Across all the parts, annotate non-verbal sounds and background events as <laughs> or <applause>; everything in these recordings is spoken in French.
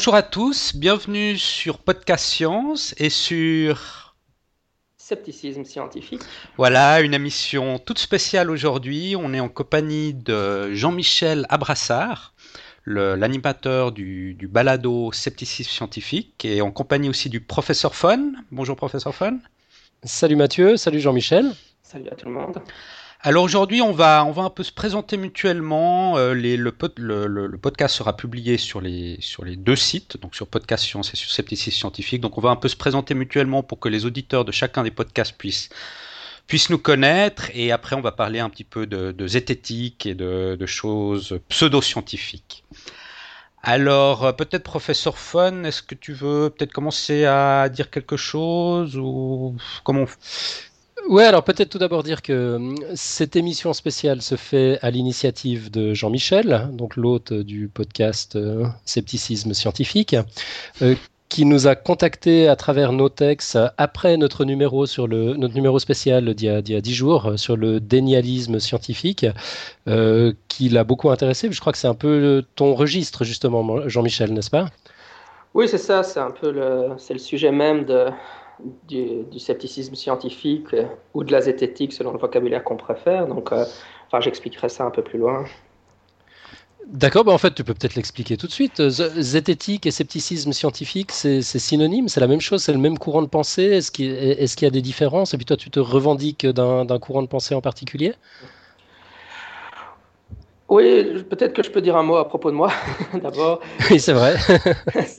Bonjour à tous, bienvenue sur Podcast Science et sur Scepticisme scientifique. Voilà, une émission toute spéciale aujourd'hui. On est en compagnie de Jean-Michel Abrassard, l'animateur du, du, balado Scepticisme scientifique, et en compagnie aussi du professeur Fon. Bonjour professeur Fon. Salut Mathieu, salut Jean-Michel. Salut à tout le monde. Alors aujourd'hui, on va, on va un peu se présenter mutuellement. Euh, le, podcast sera publié sur les, sur les deux sites, donc sur Podcast Science et sur Scepticisme Scientifique. Donc on va un peu se présenter mutuellement pour que les auditeurs de chacun des podcasts puissent, puissent nous connaître. Et après, on va parler un petit peu de, zététique et de, de choses pseudo-scientifiques. Alors, euh, peut-être professeur Fun, est-ce que tu veux peut-être commencer à dire quelque chose ou comment Ouais, alors peut-être tout d'abord dire que hum, cette émission spéciale se fait à l'initiative de Jean-Michel, donc l'hôte du podcast euh, Scepticisme scientifique, euh, qui nous a contacté à travers nos textes après notre numéro sur le notre numéro spécial d'il y a dix jours euh, sur le dénialisme scientifique, qui l'a beaucoup intéressé. Je crois que c'est un peu ton registre justement, Jean-Michel, n'est-ce pas? Oui, c'est ça. C'est un peu le c'est le sujet même de du, scepticisme scientifique euh, ou de la zététique selon le vocabulaire qu'on préfère. Donc, euh, enfin, j'expliquerai ça un peu plus loin. D'accord, bah en fait, tu peux peut-être l'expliquer tout de suite. Zététique et scepticisme scientifique, c'est synonyme, c'est la même chose, c'est le même courant de pensée. Est-ce qu'il est y a des différences? Et puis toi, tu te revendiques d'un courant de pensée en particulier? Oui, peut-être que je peux dire un mot à propos de moi, <laughs> d'abord. Oui, c'est vrai.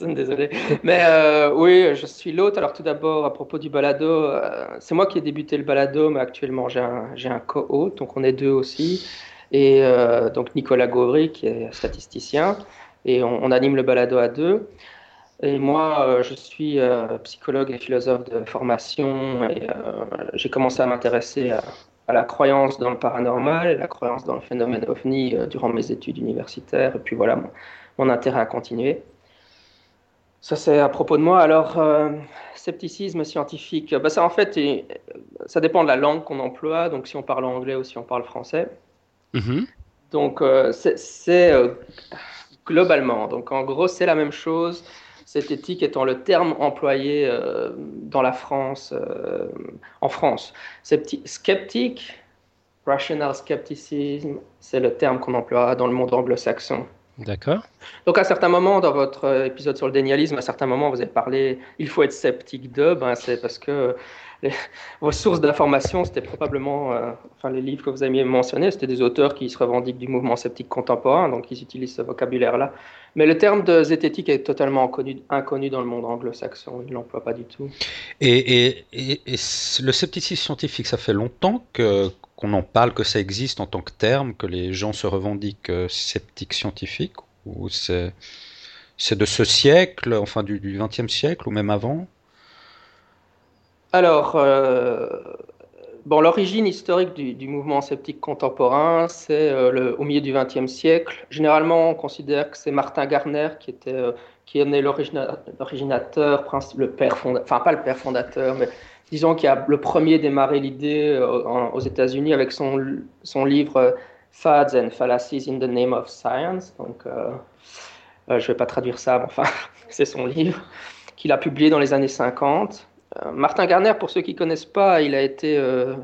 <laughs> Désolé. Mais euh, oui, je suis l'hôte. Alors tout d'abord, à propos du balado, euh, c'est moi qui ai débuté le balado, mais actuellement j'ai un, un co-hôte, donc on est deux aussi. Et euh, donc Nicolas Gauvry, qui est statisticien, et on, on, anime le balado à deux. Et moi, je suis psychologue et philosophe de formation, et j'ai commencé à m'intéresser à à la croyance dans le paranormal et la croyance dans le phénomène ovni euh, durant mes études universitaires. Et puis voilà, mon, intérêt à continuer. Ça, c'est à propos de moi. Alors, euh, scepticisme scientifique, bah, ça, en fait, ça dépend de la langue qu'on emploie, donc si on parle anglais ou si on parle français. Mm-hmm. Donc, euh, c'est globalement, donc en gros, c'est la même chose cette éthique étant le terme employé euh, dans la France, euh, en France. Sceptique, rational skepticism, c'est le terme qu'on emploie dans le monde anglo-saxon. D'accord. Donc à certains moments, dans votre épisode sur le dénialisme, à certains moments, vous avez parlé, il faut être sceptique de, ben, c'est parce que vos sources d'information, c'était probablement, euh, enfin les livres que vous avez mentionnés, c'était des auteurs qui se revendiquent du mouvement sceptique contemporain, donc ils utilisent ce vocabulaire-là. Mais le terme de zététique est totalement inconnu, dans le monde anglo-saxon, ils ne l'emploient pas du tout. Et, le scepticisme scientifique, ça fait longtemps qu'on en parle, que ça existe en tant que terme, que les gens se revendiquent euh, sceptiques scientifiques, ou c'est de ce siècle, enfin du XXe siècle, ou même avant? Alors, euh, bon, l'origine historique du, mouvement sceptique contemporain, c'est euh, au milieu du XXe siècle. Généralement, on considère que c'est Martin Garner qui était euh, qui en est l'originateur, le père fondateur, enfin pas le père fondateur, mais disons qui a le premier démarré l'idée aux États-Unis avec son, son livre Fads and Fallacies in the Name of Science. Donc, je ne vais pas traduire ça, mais enfin, <laughs> c'est son livre qu'il a publié dans les années 50. Euh, Martin Garner, pour ceux qui ne connaissent pas, il a été euh,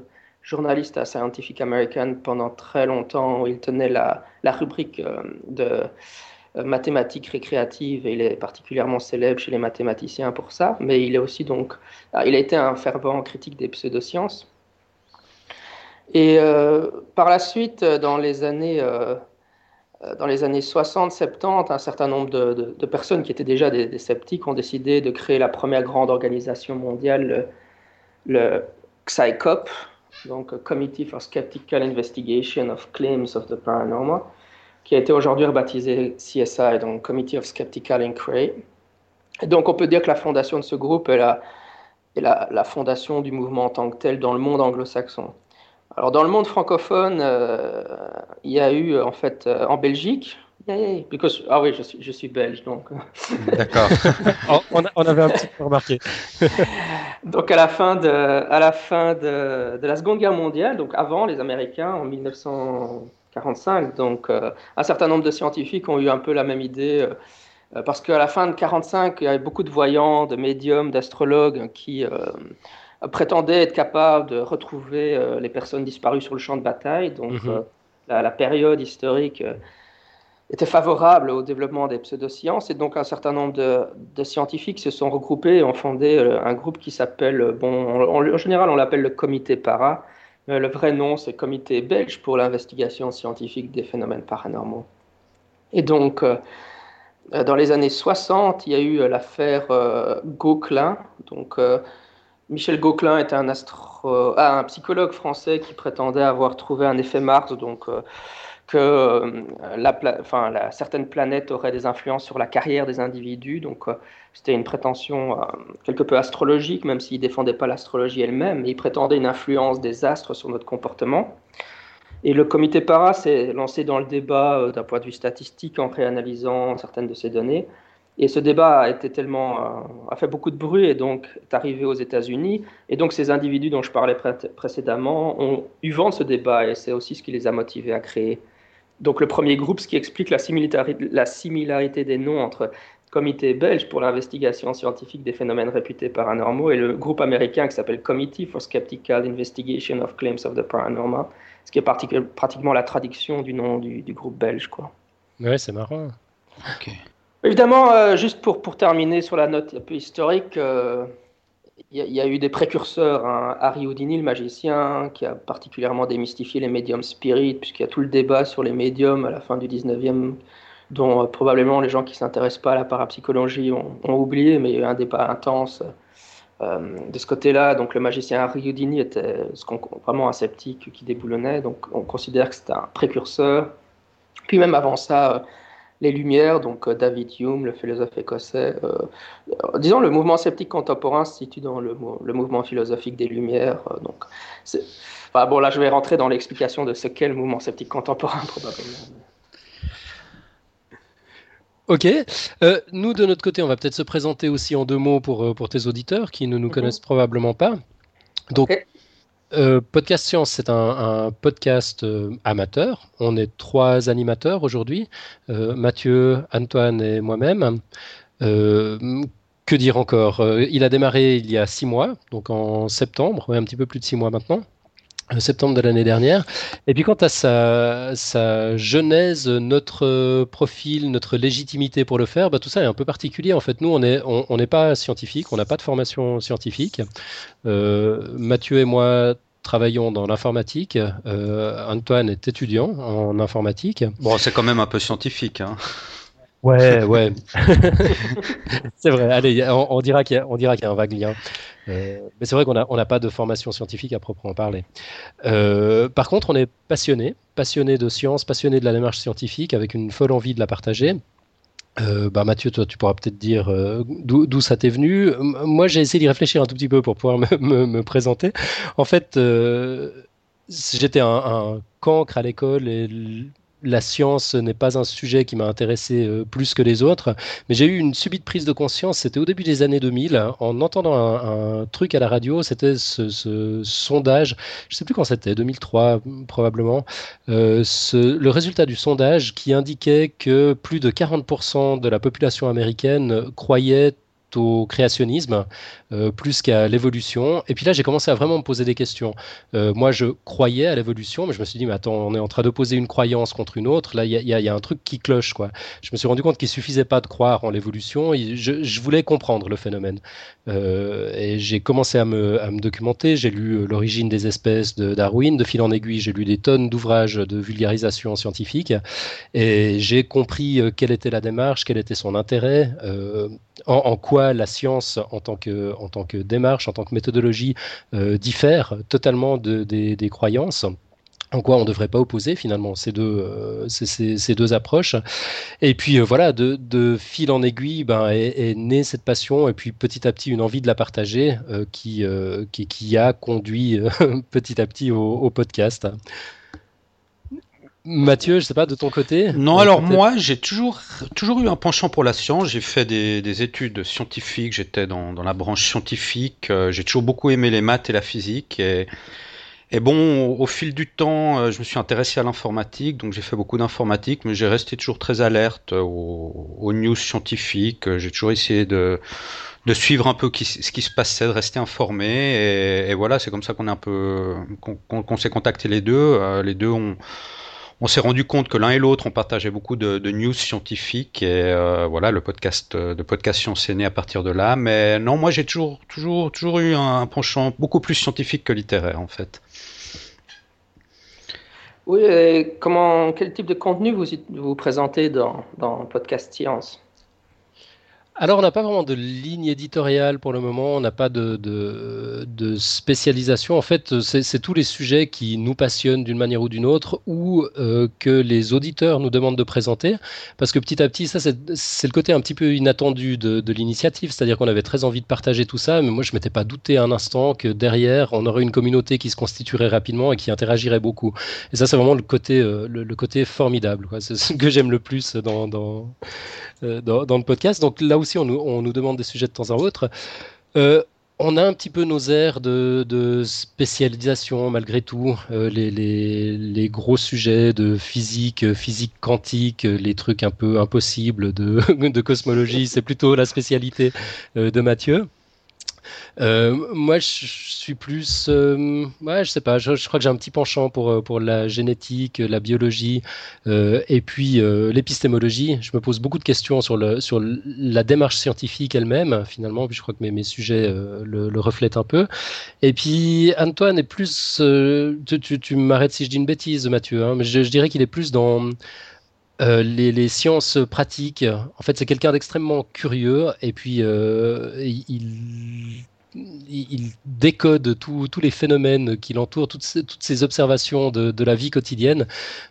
journaliste à Scientific American pendant très longtemps. Il tenait la, rubrique euh, de mathématiques récréatives et il est particulièrement célèbre chez les mathématiciens pour ça. Mais il est aussi donc, ah, il a été un fervent critique des pseudosciences. Et par la suite, dans les années dans les années 60-70, un certain nombre de, personnes qui étaient déjà des, sceptiques ont décidé de créer la première grande organisation mondiale, le, XICOP, donc Committee for Skeptical Investigation of Claims of the Paranormal, qui a été aujourd'hui rebaptisé CSI, donc Committee of Skeptical Inquiry. Et donc on peut dire que la fondation de ce groupe est la, est la fondation du mouvement en tant que tel dans le monde anglo-saxon. Alors dans le monde francophone, euh, il y a eu en fait euh, en Belgique, because, ah oui, je suis, je suis belge donc. <laughs> D'accord. <laughs> on, on, avait un petit peu remarqué. <laughs> donc à la fin de, à la fin de, de, la Seconde Guerre mondiale, donc avant les Américains en 1945, donc euh, un certain nombre de scientifiques ont eu un peu la même idée parce qu'à la fin de 45, il y avait beaucoup de voyants, de médiums, d'astrologues qui prétendaient être capables de retrouver les personnes disparues sur le champ de bataille. Donc, mhm. la, période historique était favorable au développement des pseudosciences et donc un certain nombre de, scientifiques se sont regroupés et ont fondé euh, un groupe qui s'appelle, bon, en, général on l'appelle le comité para, mais le vrai nom c'est Comité belge pour l'investigation scientifique des phénomènes paranormaux. Et donc euh, dans les années 60, il y a eu l'affaire euh, Gauquelin. Donc Michel Gauquelin était ah, un psychologue français qui prétendait avoir trouvé un effet Mars, donc que euh, la, certaines planètes auraient des influences sur la carrière des individus. Donc, euh, c'était une prétention euh, quelque peu astrologique, même s'il défendait pas l'astrologie elle-même, il prétendait une influence des astres sur notre comportement. Et le comité para s'est lancé dans le débat d'un point de vue statistique en réanalysant certaines de ces données. Et ce débat a été tellement, a fait beaucoup de bruit et donc est arrivé aux États-Unis. Et donc ces individus dont je parlais précédemment ont eu vent de ce débat et c'est aussi ce qui les a motivés à créer donc le premier groupe, ce qui explique la similarité, des noms entre Comité belge pour l'investigation scientifique des phénomènes réputés paranormaux et le groupe américain qui s'appelle Committee for Skeptical Investigation of Claims of the Paranormal, ce qui est pratiquement la traduction du nom du, groupe belge. Quoi. Ouais, c'est marrant. Évidemment, euh, juste pour, pour terminer sur la note un peu historique, euh, il y, a eu des précurseurs. Hein. Harry Houdini, le magicien, qui a particulièrement démystifié les médiums spirites, puisqu'il y a tout le débat sur les médiums à la fin du 19e, dont euh, probablement les gens qui ne s'intéressent pas à la parapsychologie ont, oublié, mais il y a eu un débat intense de ce côté-là. Donc le magicien Harry Houdini était vraiment un sceptique qui déboulonnait, donc on considère que c'était un précurseur. Puis même avant ça, les Lumières, donc euh, David Hume, le philosophe écossais. Euh, euh, disons, le mouvement sceptique contemporain se situe dans le, mouvement philosophique des Lumières. donc, enfin, bon, là, je vais rentrer dans l'explication de ce qu'est le mouvement sceptique contemporain, <laughs> probablement. Ok. nous, de notre côté, on va peut-être se présenter aussi en deux mots pour, pour tes auditeurs qui ne nous mhm. connaissent probablement pas. Donc, euh, podcast Science, c'est un, podcast euh, amateur. On est trois animateurs aujourd'hui, euh, Mathieu, Antoine et moi-même. que dire encore? Il a démarré il y a six mois, donc en septembre, un petit peu plus de six mois maintenant septembre de l'année dernière. Et puis quant à sa, sa, genèse, notre profil, notre légitimité pour le faire, bah, tout ça est un peu particulier. En fait, nous, on n'est on, on pas scientifique, on n'a pas de formation scientifique. Euh, Mathieu et moi travaillons dans l'informatique. Euh, Antoine est étudiant en informatique. Bon, c'est quand même un peu scientifique. Hein. Ouais, <laughs> ouais. <laughs> c'est vrai. Allez, on, dira qu'il y, y, a un vague lien. Euh, mais c'est vrai qu'on n'a on pas de formation scientifique à proprement parler. Euh, par contre, on est passionné, passionné de science, passionné de la démarche scientifique, avec une folle envie de la partager. Euh, bah Mathieu, toi, tu pourras peut-être dire d'où ça t'est venu. Moi, j'ai essayé d'y réfléchir un tout petit peu pour pouvoir me, me, présenter. En fait, j'étais un, un, cancre à l'école et la science n'est pas un sujet qui m'a intéressé euh, plus que les autres, mais j'ai eu une subite prise de conscience, c'était au début des années 2000, en entendant un, truc à la radio, c'était ce, sondage, je ne sais plus quand c'était, 2003 probablement, euh, le résultat du sondage qui indiquait que plus de 40% de la population américaine croyait au créationnisme euh, plus qu'à l'évolution. Et puis là, j'ai commencé à vraiment me poser des questions. Euh, moi, je croyais à l'évolution, mais je me suis dit, mais attends, on est en train d'opposer une croyance contre une autre. Là, il y, y, a un truc qui cloche. Quoi. Je me suis rendu compte qu'il suffisait pas de croire en l'évolution. Je, je, voulais comprendre le phénomène. Euh, et j'ai commencé à me, documenter. J'ai lu L'origine des espèces de Darwin. De fil en aiguille, j'ai lu des tonnes d'ouvrages de vulgarisation scientifique. Et j'ai compris quelle était la démarche, quel était son intérêt, en quoi la science en tant que en tant que démarche, en tant que méthodologie, euh, diffère totalement des, croyances en quoi on ne devrait pas opposer finalement ces deux, euh, ces, deux approches. Et puis euh, voilà, de, fil en aiguille ben, est, née cette passion et puis petit à petit une envie de la partager qui, qui, a conduit <laughs> petit à petit au podcast. Mathieu, je sais pas, de ton côté Non, alors moi, j'ai toujours, toujours eu un penchant pour la science. J'ai fait des, études scientifiques, j'étais dans, la branche scientifique. Euh, j'ai toujours beaucoup aimé les maths et la physique. Et, Et bon, au, fil du temps, euh, je me suis intéressé à l'informatique, donc j'ai fait beaucoup d'informatique, mais j'ai resté toujours très alerte aux, news scientifiques. J'ai toujours essayé de, de suivre un peu ce qui se passait, de rester informé. Et, voilà, c'est comme ça qu'on est un peu, qu'on s'est contacté les deux. Euh, les deux ont on s'est rendu compte que l'un et l'autre on partageait beaucoup de, news scientifiques et euh, voilà le podcast de podcast science est né à partir de là. Mais non moi j'ai toujours toujours toujours eu un penchant beaucoup plus scientifique que littéraire en fait. Oui, comment, quel type de contenu vous vous présentez dans, dans Podcast Science? Alors, on n'a pas vraiment de ligne éditoriale pour le moment, on n'a pas de, de, spécialisation. En fait, c'est tous les sujets qui nous passionnent d'une manière ou d'une autre ou euh, que les auditeurs nous demandent de présenter. Parce que petit à petit, ça, c'est le côté un petit peu inattendu de, de l'initiative. C'est-à-dire qu'on avait très envie de partager tout ça, mais moi, je ne m'étais pas douté un instant que derrière, on aurait une communauté qui se constituerait rapidement et qui interagirait beaucoup. Et ça, c'est vraiment le côté, euh, le, côté formidable. C'est ce que j'aime le plus dans, dans, dans, dans, le podcast. Donc là aussi, on nous, demande des sujets de temps en autre. Euh, on a un petit peu nos airs de, spécialisation malgré tout. Euh, les, gros sujets de physique, physique quantique, les trucs un peu impossibles de <laughs> cosmologie, c'est plutôt la spécialité de Mathieu. Euh, moi, je suis plus, euh, ouais, je sais pas. Je, crois que j'ai un petit penchant pour euh, pour la génétique, la biologie et puis l'épistémologie. Je me pose beaucoup de questions sur sur la démarche scientifique elle-même. Finalement, puis je crois que mes, mes sujets le, le, reflètent un peu. Et puis Antoine est plus, tu, tu, m'arrêtes si je dis une bêtise, Mathieu, hein, mais je dirais qu'il est plus dans les, les, sciences pratiques. En fait, c'est quelqu'un d'extrêmement curieux et puis il, il décode tous les phénomènes qui l'entourent, toutes, toutes, ces observations de, de, la vie quotidienne.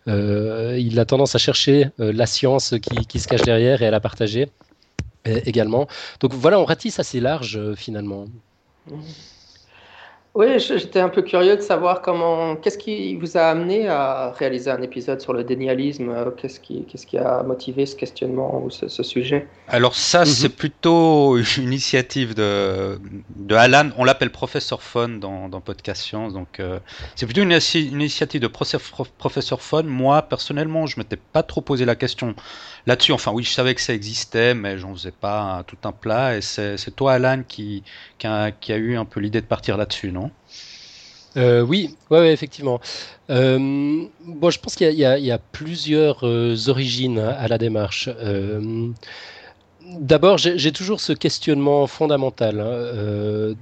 Euh, il a tendance à chercher euh, la science qui, qui, se cache derrière et à la partager euh, également. Donc voilà, on ratisse assez large finalement. Oui, j'étais un peu curieux de savoir comment, qu'est-ce qui vous a amené à réaliser un épisode sur le dénialisme euh, Qu'est-ce qui, qu'est-ce qui a motivé ce questionnement ou ce, sujet? Alors ça, mhm. c'est plutôt une initiative de, de Alan. On l'appelle professeur Fun dans, dans Podcast Science. Donc euh, c'est plutôt une, initiative de professeur Fun. Moi, personnellement, je m'étais pas trop posé la question là-dessus. Enfin, oui, je savais que ça existait, mais j'en faisais pas tout un plat. Et c'est toi, Alan, qui, qui, a, eu un peu l'idée de partir là-dessus, non? Euh, oui, effectivement. Euh, bon, je pense qu'il y, y, a plusieurs euh, origines à la démarche. Euh, d'abord, j'ai toujours ce questionnement fondamental hein,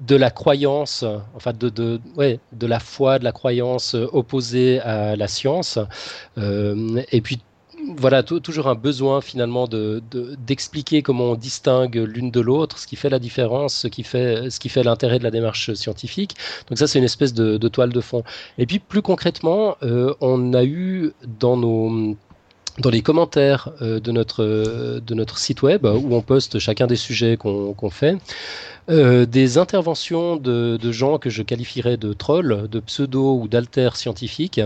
de la croyance, enfin de, de, ouais, de la foi, de la croyance opposée à la science, et puis voilà, toujours un besoin finalement d'expliquer de, comment on distingue l'une de l'autre, ce qui fait la différence, ce qui fait, fait l'intérêt de la démarche scientifique. Donc ça, c'est une espèce de, toile de fond. Et puis plus concrètement, euh, on a eu dans nos dans les commentaires euh, de, notre, de notre site web, où on poste chacun des sujets qu'on fait, euh, des interventions de, gens que je qualifierais de trolls, de pseudo ou d'alter scientifiques.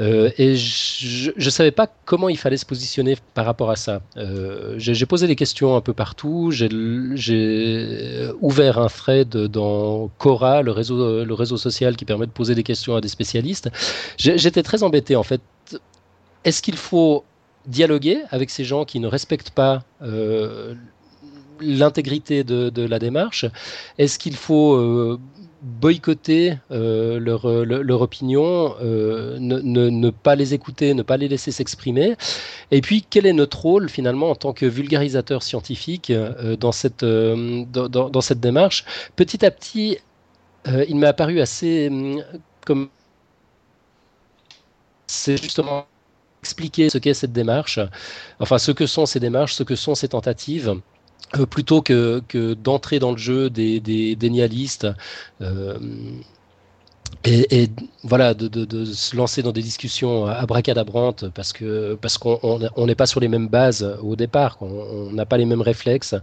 Euh, et je ne savais pas comment il fallait se positionner par rapport à ça. Euh, j'ai posé des questions un peu partout. J'ai ouvert un thread dans Cora, le réseau, le réseau social qui permet de poser des questions à des spécialistes. J'étais très embêté en fait. Est-ce qu'il faut dialoguer avec ces gens qui ne respectent pas l'intégrité de, la démarche. Est-ce qu'il faut euh, boycotter euh, leur, opinion, euh, ne, pas les écouter, ne pas les laisser s'exprimer? Et puis, quel est notre rôle finalement en tant que vulgarisateur scientifique dans, cette, dans, cette démarche? Petit à petit, il m'est apparu assez comme c'est justement expliquer ce qu'est cette démarche, enfin ce que sont ces démarches, ce que sont ces tentatives, euh, plutôt que, que d'entrer dans le jeu des, des, des nihilistes. Euh, et, voilà, de, de, se lancer dans des discussions abracadabrantes parce que parce qu'on on n'est pas sur les mêmes bases au départ, on n'a pas les mêmes réflexes.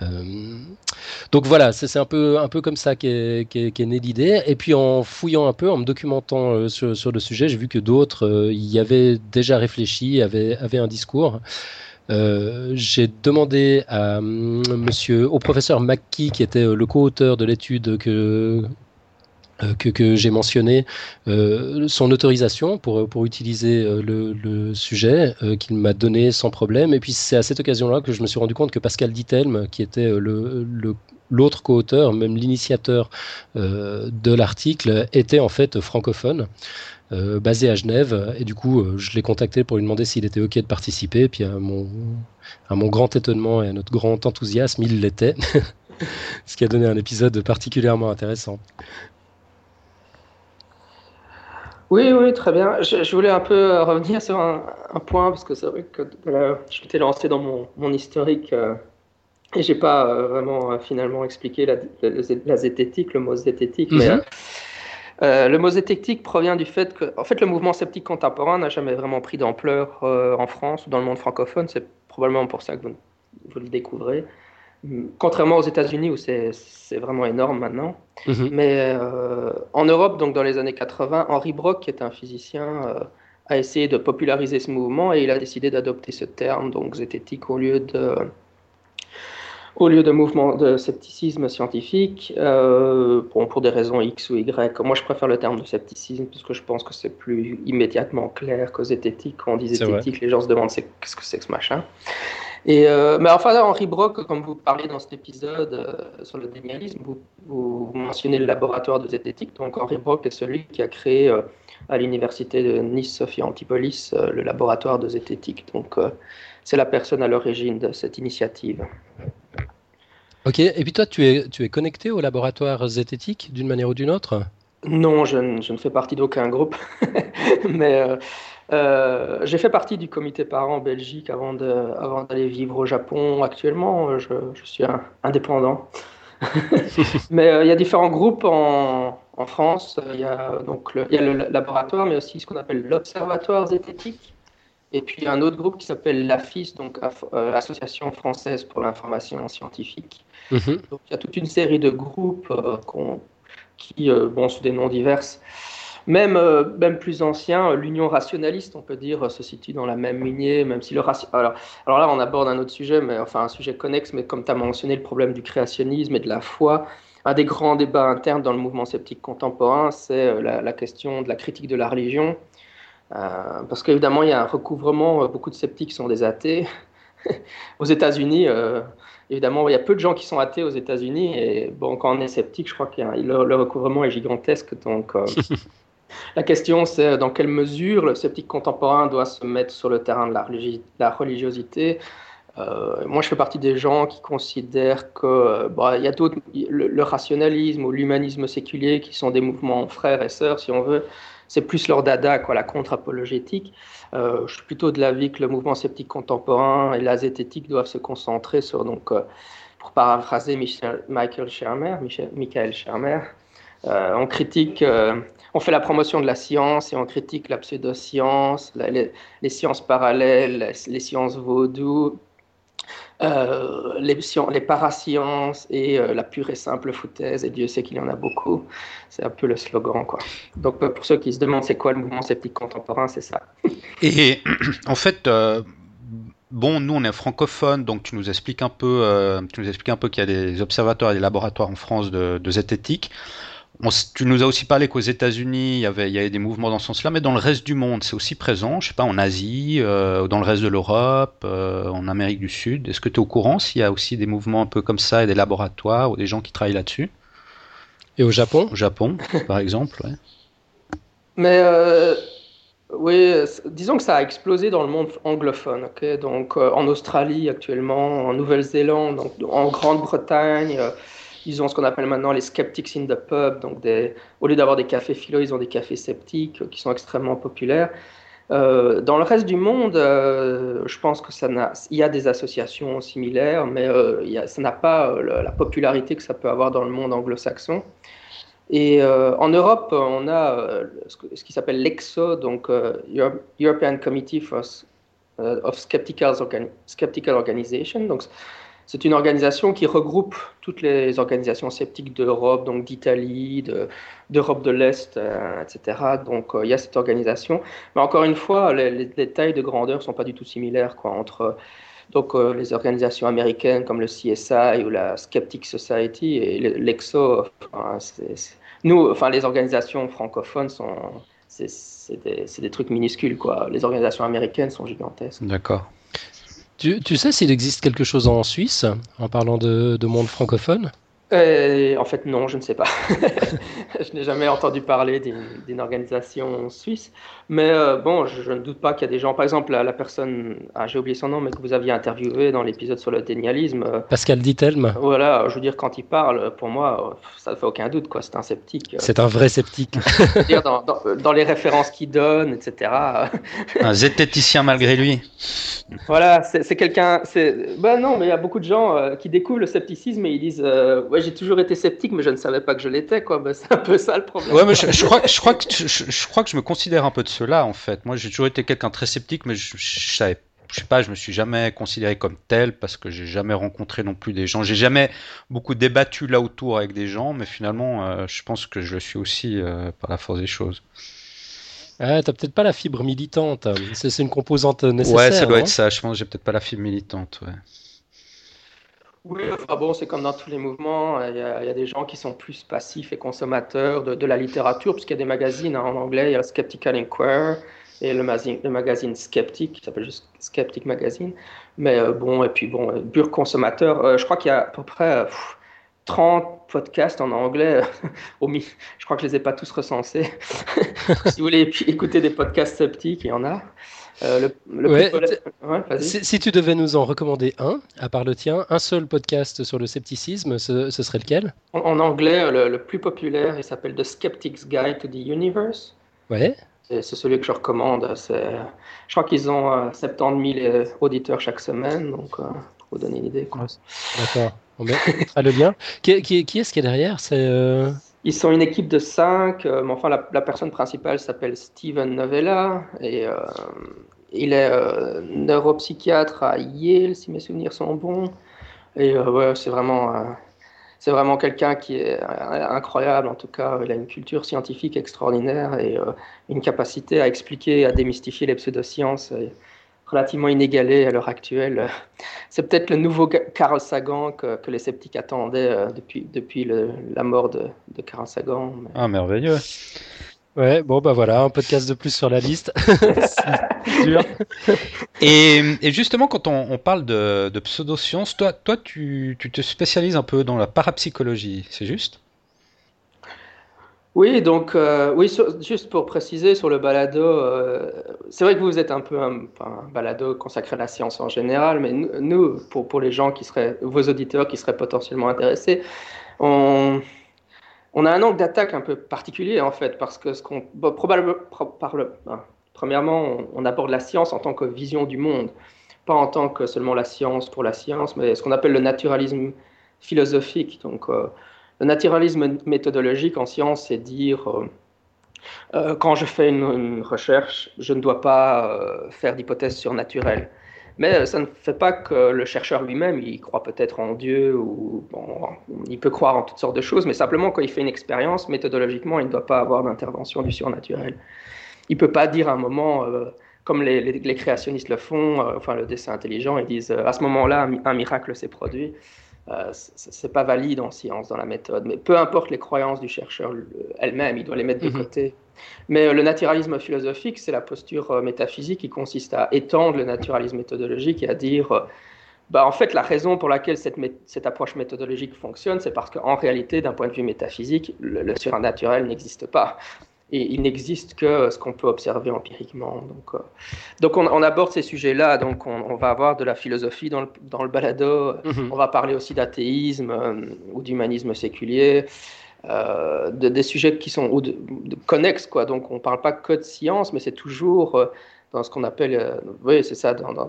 Euh, donc voilà, c'est un peu un peu comme ça qu'est qu née l'idée. Et puis en fouillant un peu, en me documentant sur, sur, le sujet, j'ai vu que d'autres y avaient déjà réfléchi, avaient, avaient un discours. Euh, j'ai demandé monsieur, au professeur McKee, qui était euh, le co-auteur de l'étude que, euh, que, j'ai mentionné euh, son autorisation pour, utiliser le, sujet qu'il m'a donné sans problème. Et puis c'est à cette occasion-là que je me suis rendu compte que Pascal Dittelme, qui était l'autre co-auteur, même l'initiateur de l'article, était en fait francophone. Basé à Genève et du coup je l'ai contacté pour lui demander s'il était ok de participer et puis à mon, à mon grand étonnement et à notre grand enthousiasme il l'était <laughs> ce qui a donné un épisode particulièrement intéressant. Oui, oui, très bien. Je, voulais un peu euh, revenir sur un, point, parce que c'est vrai que je m'étais lancé dans mon, mon historique euh, et j'ai pas euh, vraiment finalement expliqué la, la, zététique, le mot zététique. Mais mhm. le mot zététique provient du fait que, en fait, le mouvement sceptique contemporain n'a jamais vraiment pris d'ampleur en France ou dans le monde francophone. C'est probablement pour ça que vous, vous le découvrez. Contrairement aux États-Unis où c'est vraiment énorme maintenant. Mhm. Mais euh, en Europe, donc dans les années 80, Henri Brock, qui est un physicien, euh, a essayé de populariser ce mouvement et il a décidé d'adopter ce terme, donc zététique, au lieu de, au lieu de mouvement de scepticisme scientifique, euh, pour des raisons X ou Y. Moi, je préfère le terme de scepticisme parce que je pense que c'est plus immédiatement clair que zététique. Quand on dit zététique, les gens se demandent qu'est-ce que c'est que ce machin? Et, euh, mais enfin, Henri Brock, comme vous parlez dans cet épisode euh, sur le dénialisme, vous, mentionnez le laboratoire de zététique. Donc Henri Brock est celui qui a créé à l'université de Nice-Sophia Antipolis le laboratoire de zététique. Donc c'est la personne à l'origine de cette initiative. Ok, et puis toi, tu es, tu es connecté au laboratoire zététique d'une manière ou d'une autre? Non, je, je, ne fais partie d'aucun groupe, <laughs> mais euh, j'ai fait partie du comité parent en Belgique avant d'aller avant vivre au Japon. Actuellement, je, je suis indépendant. <laughs> mais euh, il y a différents groupes en, en France. Il y, a, donc le, y a le laboratoire, mais aussi ce qu'on appelle l'Observatoire zététique. Et puis un autre groupe qui s'appelle l'AFIS, donc euh, Association française pour l'information scientifique. Mhm. Donc il y a toute une série de groupes qui, bon, sous des noms divers, même, euh, même plus ancien, euh, l'union rationaliste, on peut dire, euh, se situe dans la même lignée, même si le alors, alors là, on aborde un autre sujet, mais enfin un sujet connexe, mais comme tu as mentionné le problème du créationnisme et de la foi, un des grands débats internes dans le mouvement sceptique contemporain, c'est la, question de la critique de la religion. Parce qu'évidemment, il y a un recouvrement, beaucoup de sceptiques sont des athées. <laughs> aux États-Unis, évidemment, il y a peu de gens qui sont athées aux États-Unis. Et bon, quand on est sceptique, je crois que le, le, recouvrement est gigantesque. Donc, <laughs> La question, c'est dans quelle mesure le sceptique contemporain doit se mettre sur le terrain de la, religiosité? Euh, moi, je fais partie des gens qui considèrent que bah, il y a d'autres, le, rationalisme ou l'humanisme séculier, qui sont des mouvements frères et sœurs, si on veut, c'est plus leur dada, quoi, la contre-apologétique. Euh, je suis plutôt de l'avis que le mouvement sceptique contemporain et la zététique doivent se concentrer sur, donc, euh, pour paraphraser Michael Shermer, Michael Shermer, on critique on fait la promotion de la science et on critique la pseudoscience, les, sciences parallèles, les sciences vaudou, euh, les, parasciences et euh, la pure et simple foutaise, et Dieu sait qu'il y en a beaucoup. C'est un peu le slogan. Quoi. Donc pour ceux qui se demandent c'est quoi le mouvement sceptique contemporain, c'est ça. <laughs> Et en fait, euh, bon, nous on est francophone, donc tu nous expliques un peu, tu peu qu'il y a des observatoires et des laboratoires en France de zététique tu nous as aussi parlé qu'aux États-Unis, il y, avait, il y avait des mouvements dans ce sens-là, mais dans le reste du monde, c'est aussi présent, je sais pas, en Asie, euh, dans le reste de l'Europe, euh, en Amérique du Sud. Est-ce que tu es au courant s'il y a aussi des mouvements un peu comme ça et des laboratoires ou des gens qui travaillent là-dessus? Et au Japon? Au Japon, par exemple, ouais. <laughs> Mais euh, oui, disons que ça a explosé dans le monde anglophone. donc en Australie actuellement, en Nouvelle-Zélande, en Grande-Bretagne ils ont ce qu'on appelle maintenant les skeptics in the pub. Donc, au lieu d'avoir des cafés philo, ils ont des cafés sceptiques euh, qui sont extrêmement populaires. Euh, dans le reste du monde, euh, je pense que ça il y a des associations similaires, mais ça n'a pas la popularité que ça peut avoir dans le monde anglo-saxon. Et en Europe, on a ce, qui s'appelle l'EXO, donc European Committee for, of Skeptical, Skeptical Organization. Donc, c'est une organisation qui regroupe toutes les organisations sceptiques d'Europe, donc d'Italie, d'Europe de, l'Est, euh, etc. Donc euh, il y a cette organisation. Mais encore une fois, les, tailles de grandeur ne sont pas du tout similaires quoi, entre donc, euh, les organisations américaines comme le CSI ou la Skeptic Society et l'EXO. nous, enfin, les organisations francophones sont, c'est des, des, trucs minuscules, quoi. Les organisations américaines sont gigantesques. D'accord. Tu, sais s'il existe quelque chose en Suisse, en parlant de, de monde francophone? Euh, en fait, non, je ne sais pas. <laughs> je n'ai jamais entendu parler d'une organisation suisse. Mais euh, bon, je, ne doute pas qu'il y a des gens, par exemple, la, personne, ah, j'ai oublié son nom, mais que vous aviez interviewé dans l'épisode sur le dénialisme. Euh, Pascal Dittelme. Voilà, je veux dire, quand il parle, pour moi, ça ne fait aucun doute, quoi. C'est un sceptique. C'est un vrai sceptique. <laughs> dire, dans, dans, les références qu'il donne, etc. <laughs> un zététicien malgré lui. Voilà, c'est quelqu'un. Ben non, mais il y a beaucoup de gens qui découvrent le scepticisme et ils disent ouais, j'ai toujours été sceptique, mais je ne savais pas que je l'étais, quoi. Ben, c'est un peu ça le problème. Ouais, mais je, crois, je, crois que, je, crois que je me considère un peu de cela en fait. Moi, j'ai toujours été quelqu'un très sceptique, mais je, je, savais, je sais pas, je me suis jamais considéré comme tel parce que j'ai jamais rencontré non plus des gens. J'ai jamais beaucoup débattu là autour avec des gens, mais finalement, euh, je pense que je le suis aussi euh, par la force des choses. Ah, t'as peut-être pas la fibre militante. C'est une composante nécessaire. Ouais, ça doit être ça. Je pense que j'ai peut-être pas la fibre militante. Ouais. Oui, enfin bon, c'est comme dans tous les mouvements. Il y, a, il y, a, des gens qui sont plus passifs et consommateurs de, la littérature, puisqu'il y a des magazines hein, en anglais. Il y a Skeptical Inquirer et le, magazine, Skeptic, qui s'appelle juste Skeptic Magazine. Mais euh, bon, et puis bon, euh, consommateur. Euh, je crois qu'il y a à peu près 30 podcasts en anglais. <laughs> je crois que je les ai pas tous recensés. <laughs> si vous voulez écouter des podcasts sceptiques, il y en a. Euh, le, si, tu devais nous en recommander un, à part le tien, un seul podcast sur le scepticisme, ce, serait lequel? En, anglais, le, plus populaire, il s'appelle The Skeptic's Guide to the Universe. Ouais. C'est celui que je recommande. Je crois qu'ils ont 70 euh, 000 euh, auditeurs chaque semaine, donc pour vous donner une idée. D'accord. On mettra le lien. Qui, qui, qui est-ce qui est derrière? C'est ils sont une équipe de cinq, euh, mais enfin la, personne principale s'appelle Steven Novella et euh, il est euh, neuropsychiatre à Yale, si mes souvenirs sont bons. Et ouais, c'est vraiment, c'est vraiment quelqu'un qui est incroyable. En tout cas, il a une culture scientifique extraordinaire et une capacité à expliquer, à démystifier les pseudosciences relativement inégalé à l'heure actuelle. C'est peut-être le nouveau Carl Sagan que, les sceptiques attendaient euh, depuis, depuis la mort de, Carl Sagan. Ah, merveilleux. Ouais, bon, bah voilà, un podcast de plus sur la liste. <laughs> et, et, justement, quand on, parle de, de pseudosciences, toi, toi tu, tu te spécialises un peu dans la parapsychologie, c'est juste? Oui, donc, euh, oui, juste pour préciser sur le balado, euh, c'est vrai que vous êtes un peu un, balado consacré à la science en général, mais nous, pour, pour les gens qui seraient, vos auditeurs qui seraient potentiellement intéressés, on, on a un angle d'attaque un peu particulier en fait, parce que ce qu'on, probablement, premièrement, on, aborde la science en tant que vision du monde, pas en tant que seulement la science pour la science, mais ce qu'on appelle le naturalisme philosophique. Donc, euh, le naturalisme méthodologique en science, c'est dire euh, euh, quand je fais une, recherche, je ne dois pas euh, faire d'hypothèses surnaturelles. Mais ça ne fait pas que le chercheur lui-même, il croit peut-être en Dieu ou il peut croire en toutes sortes de choses, mais simplement quand il fait une expérience, méthodologiquement, il ne doit pas avoir d'intervention du surnaturel. Il ne peut pas dire à un moment, comme les, les, créationnistes le font, enfin le dessin intelligent, ils disent à ce moment-là, un miracle s'est produit. Euh, c'est pas valide en science dans la méthode, mais peu importe les croyances du chercheur elle-même, il doit les mettre de mhm. côté. Mais euh, le naturalisme philosophique, c'est la posture euh, métaphysique qui consiste à étendre le naturalisme méthodologique et à dire, bah, en fait, la raison pour laquelle cette, cette approche méthodologique fonctionne, c'est parce qu'en réalité, d'un point de vue métaphysique, le surnaturel n'existe pas et il n'existe que ce qu'on peut observer empiriquement. Donc, euh, donc on, aborde ces sujets-là, donc on, va avoir de la philosophie dans le, dans le balado, mhm. on va parler aussi d'athéisme euh, ou d'humanisme séculier, euh, de, des sujets qui sont ou de, connexes, quoi. donc on ne parle pas que de science, mais c'est toujours dans ce qu'on appelle, oui c'est ça, dans,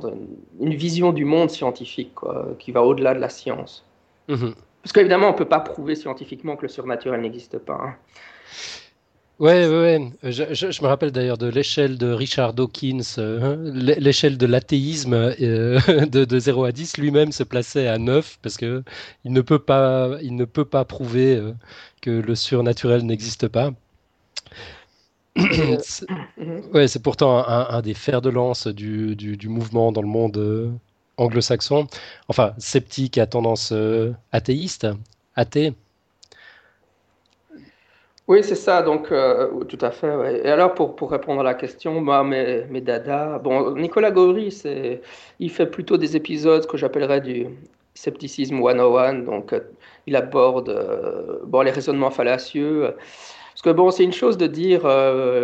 une, vision du monde scientifique, quoi, qui va au-delà de la science. Mhm. Parce qu'évidemment, on ne peut pas prouver scientifiquement que le surnaturel n'existe pas. Hein. Ouais, ouais, ouais. Je, je, me rappelle d'ailleurs de l'échelle de Richard Dawkins, euh, l'échelle de l'athéisme euh, <laughs> de, de 0 à 10, lui-même se plaçait à 9 parce que il ne peut pas, il ne peut pas prouver euh, que le surnaturel n'existe pas. <clears throat> ouais, c'est pourtant un, un, des fers de lance du, du, du mouvement dans le monde anglo-saxon, enfin sceptique à tendance athéiste, athée. Oui, c'est ça, donc euh, tout à fait. Et alors, pour, pour, répondre à la question, moi, mes, mes dada, bon, Nicolas Gaury, il fait plutôt des épisodes que j'appellerais du scepticisme 101, donc euh, il aborde euh, bon, les raisonnements fallacieux. Parce que bon, c'est une chose de dire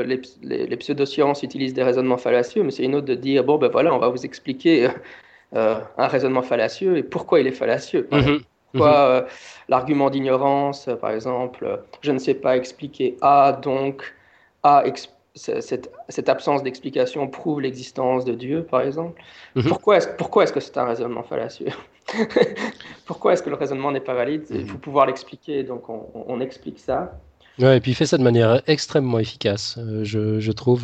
les, les, pseudosciences utilisent des raisonnements fallacieux, mais c'est une autre de dire bon, ben voilà, on va vous expliquer un raisonnement fallacieux et pourquoi il est fallacieux. Mm-hmm. Pourquoi mhm. euh, l'argument d'ignorance, euh, par exemple, euh, je ne sais pas expliquer A, donc A, cette, cette, absence d'explication prouve l'existence de Dieu, par exemple. Mhm. Pourquoi est-ce pourquoi est -ce que c'est un raisonnement fallacieux <laughs> Pourquoi est-ce que le raisonnement n'est pas valide? Il faut mhm. pouvoir l'expliquer, donc on, on, explique ça. Ouais, et puis il fait ça de manière extrêmement efficace, je, je trouve.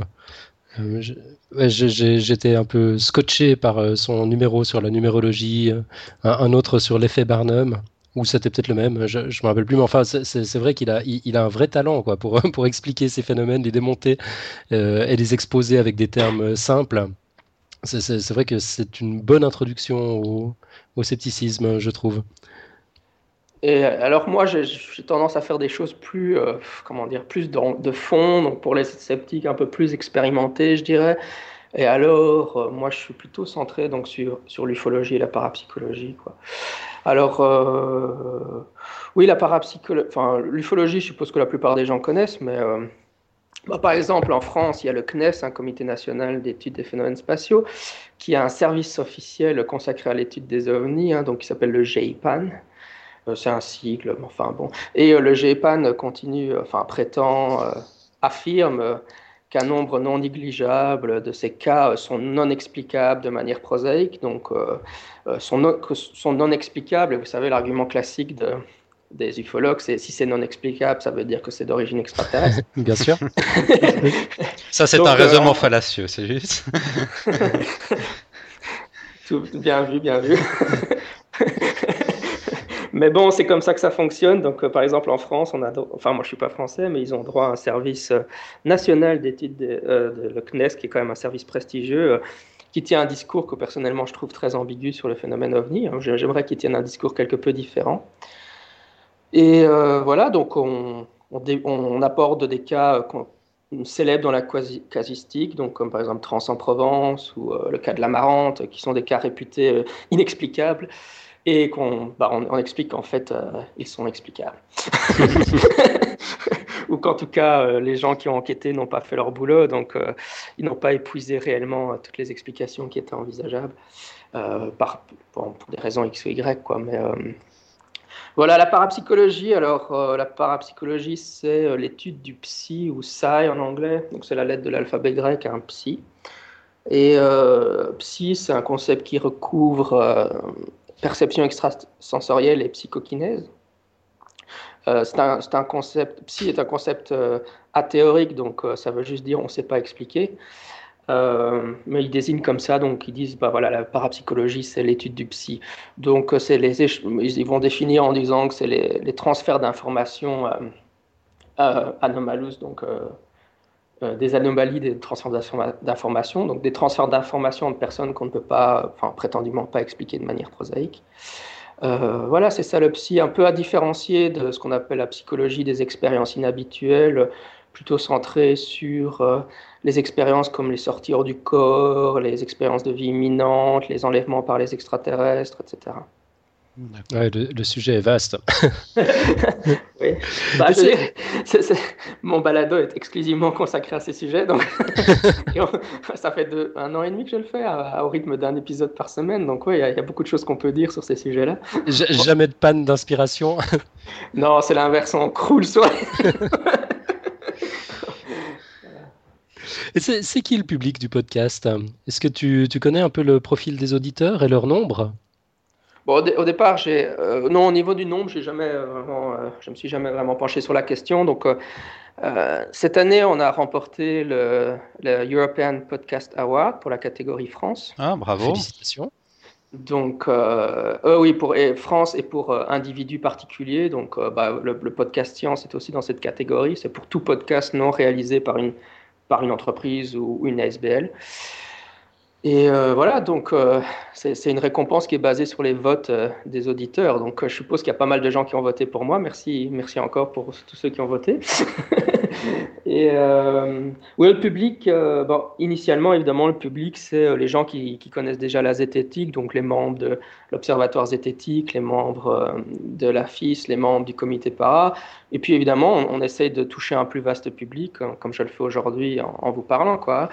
J'étais un peu scotché par euh, son numéro sur la numérologie, euh, un, autre sur l'effet Barnum, ou c'était peut-être le même, je ne me rappelle plus, mais enfin, c'est vrai qu'il a, un vrai talent <laughs> pour, expliquer ces phénomènes, les démonter euh, et les exposer avec des termes simples. C'est vrai que c'est une bonne introduction au scepticisme, je trouve. Et alors moi, j'ai tendance à faire des choses plus, euh, comment dire, plus de fond, donc pour les sceptiques un peu plus expérimentés, je dirais. Et alors, euh, moi, je suis plutôt centré donc sur, sur l'ufologie et la parapsychologie. Alors, euh, oui, la parapsychologie, enfin, l'ufologie, je suppose que la plupart des gens connaissent, mais bah, par exemple, en France, il y a le CNES, un comité national d'études des phénomènes spatiaux, qui a un service officiel consacré à l'étude des ovnis, hein, donc qui s'appelle le GIPAN. Euh, c'est un sigle, enfin bon. Et euh, le GEPAN continue, enfin prétend, euh, affirme qu'un nombre non négligeable de ces cas sont non explicables de manière prosaïque, donc sont, non, sont non explicables. Vous savez, l'argument classique de, des ufologues, c'est si c'est non explicable, ça veut dire que c'est d'origine extraterrestre. <laughs> Bien sûr. <laughs> ça, c'est un raisonnement fallacieux, c'est juste. <laughs> Tout, bien vu, bien vu. Mais bon, c'est comme ça que ça fonctionne. Donc, euh, par exemple, en France, on a, enfin, moi, je suis pas français, mais ils ont droit à un service euh, national d'études de, euh, de, le CNES, qui est quand même un service prestigieux, qui tient un discours que personnellement je trouve très ambigu sur le phénomène ovni. Hein. J'aimerais qu'il tienne un discours quelque peu différent. Et voilà, donc on, on, on, apporte des cas célèbres dans la casistique, donc comme par exemple Trans en Provence ou le cas de la Marante, qui sont des cas réputés inexplicables et qu'on bah, on, explique qu'en fait, euh, ils sont explicables. <laughs> Ou qu'en tout cas, euh, les gens qui ont enquêté n'ont pas fait leur boulot, donc euh, ils n'ont pas épuisé réellement toutes les explications qui étaient envisageables, par, pour des raisons X ou Y. Quoi, mais, voilà, la parapsychologie. Alors, la parapsychologie, c'est l'étude du psy ou psy en anglais, donc c'est la lettre de l'alphabet grec, un psy. Et psy, c'est un concept qui recouvre perception extrasensorielle et psychokinèse. Euh, c'est un, un, concept, psy est un concept euh, athéorique, donc euh, ça veut juste dire on ne sait pas expliquer. Mais ils désignent comme ça, donc ils disent bah voilà la parapsychologie c'est l'étude du psy. Donc les ils vont définir en disant que c'est les, les, transferts d'informations anomalous, donc des anomalies des transferts d'informations, donc des transferts d'informations de personnes qu'on ne peut pas, enfin prétendument pas expliquer de manière prosaïque. Euh, voilà, c'est ça le psy, un peu à différencier de ce qu'on appelle la psychologie des expériences inhabituelles, plutôt centrée sur euh, les expériences comme les sorties hors du corps, les expériences de vie imminente, les enlèvements par les extraterrestres, etc. le, sujet est vaste. <laughs> oui. Bah, mon balado est exclusivement consacré à ces sujets. Donc <laughs> <laughs> ça fait un an et demi que je le fais au rythme d'un épisode par semaine. Donc oui, il y, a beaucoup de choses qu'on peut dire sur ces sujets-là. Jamais de panne d'inspiration Non, c'est l'inverse, on croule sur c'est qui le public du podcast? Est-ce que tu, tu connais un peu le profil des auditeurs et leur nombre? Bon, au, départ, j'ai euh, non au niveau du nombre, j'ai jamais euh, vraiment, euh, je me suis jamais vraiment penché sur la question. Donc cette année, on a remporté le, European Podcast Award pour la catégorie France. Ah, bravo. Félicitations. Donc, oui, pour France et pour individus particuliers. Donc, bah, le, le, podcast science est aussi dans cette catégorie. C'est pour tout podcast non réalisé par une, par une entreprise ou une ASBL. Et euh, voilà, donc euh, c'est une récompense qui est basée sur les votes euh, des auditeurs. Donc je suppose qu'il y a pas mal de gens qui ont voté pour moi. Merci, merci encore pour tous ceux qui ont voté. <laughs> et oui, le public, bon, initialement, évidemment, le public, c'est les gens qui, connaissent déjà la zététique, donc les membres de l'Observatoire zététique, les membres de la FIS, les membres du comité PARA. Et puis évidemment, on, essaye de toucher un plus vaste public, hein, comme je le fais aujourd'hui en, vous parlant. quoi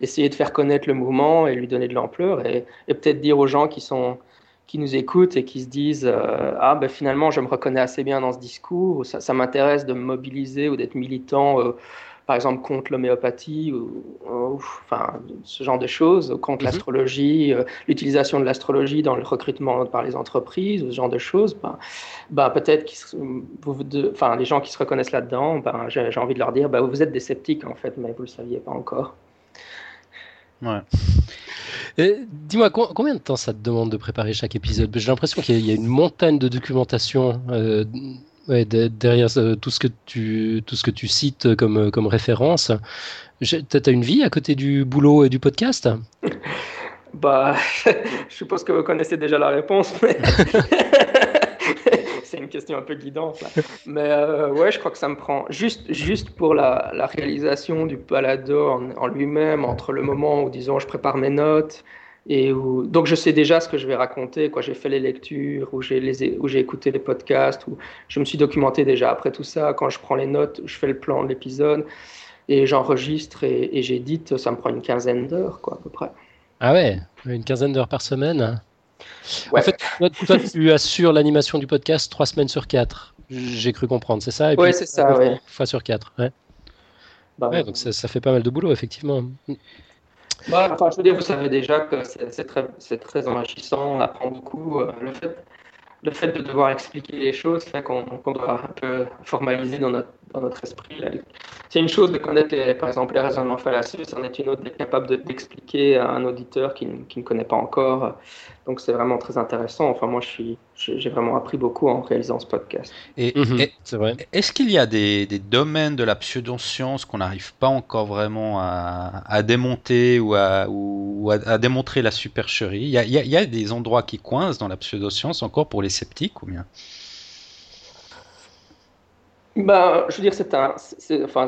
essayer de faire connaître le mouvement et lui donner de l'ampleur et, peut-être dire aux gens qui sont qui nous écoutent et qui se disent euh, ah ben finalement je me reconnais assez bien dans ce discours ça, m'intéresse de me mobiliser ou d'être militant euh, par exemple contre l'homéopathie ou, enfin ce genre de choses contre mhm. l'astrologie euh, l'utilisation de l'astrologie dans le recrutement par les entreprises ce genre de choses ben, ben peut-être enfin les gens qui se reconnaissent là-dedans ben, j'ai envie de leur dire ben, vous êtes des sceptiques en fait mais vous le saviez pas encore Ouais. Dis-moi, combien de temps ça te demande de préparer chaque épisode? J'ai l'impression qu'il y, a une montagne de documentation euh, derrière euh, tout, ce que tu, tout ce que tu cites comme, comme référence. Tu as une vie à côté du boulot et du podcast? <laughs> Bah, <laughs> je suppose que vous connaissez déjà la réponse, mais <laughs> une question un peu guidante. <laughs> Mais euh, ouais, je crois que ça me prend juste, juste pour la, réalisation du palado en, lui-même, entre le moment où, disons, je prépare mes notes et où donc je sais déjà ce que je vais raconter. Quoi, j'ai fait les lectures, où j'ai les, où j'ai écouté les podcasts, où je me suis documenté déjà. Après tout ça, quand je prends les notes, je fais le plan de l'épisode et j'enregistre et, et j'édite. Ça me prend une quinzaine d'heures, quoi, à peu près. Ah ouais, une quinzaine d'heures par semaine. En fait, <laughs> toi, tu assures l'animation du podcast trois semaines sur quatre. J'ai cru comprendre, c'est ça? Oui, c'est ça, oui. Fois sur quatre, ouais. Bah, donc ça, fait pas mal de boulot, effectivement. Bah, enfin, je veux dire, vous savez déjà que c'est très, très enrichissant, on apprend beaucoup. Euh, le, fait, le fait de devoir expliquer les choses fait qu'on doit un peu formaliser dans notre, dans notre esprit. C'est une chose de connaître, par exemple, les raisonnements fallacieux, c'en est une autre d'être capable d'expliquer à un auditeur qui, qui, ne connaît pas encore donc c'est vraiment très intéressant. Enfin, moi, je suis, j'ai vraiment appris beaucoup en réalisant ce podcast. Et, mhm. c'est vrai. Est-ce qu'il y a des, domaines de la pseudoscience qu'on n'arrive pas encore vraiment à, démonter ou, à, ou à, démontrer la supercherie? Il y, a, il y, a, des endroits qui coincent dans la pseudoscience encore pour les sceptiques ou bien ben, je veux dire, c'est un, enfin,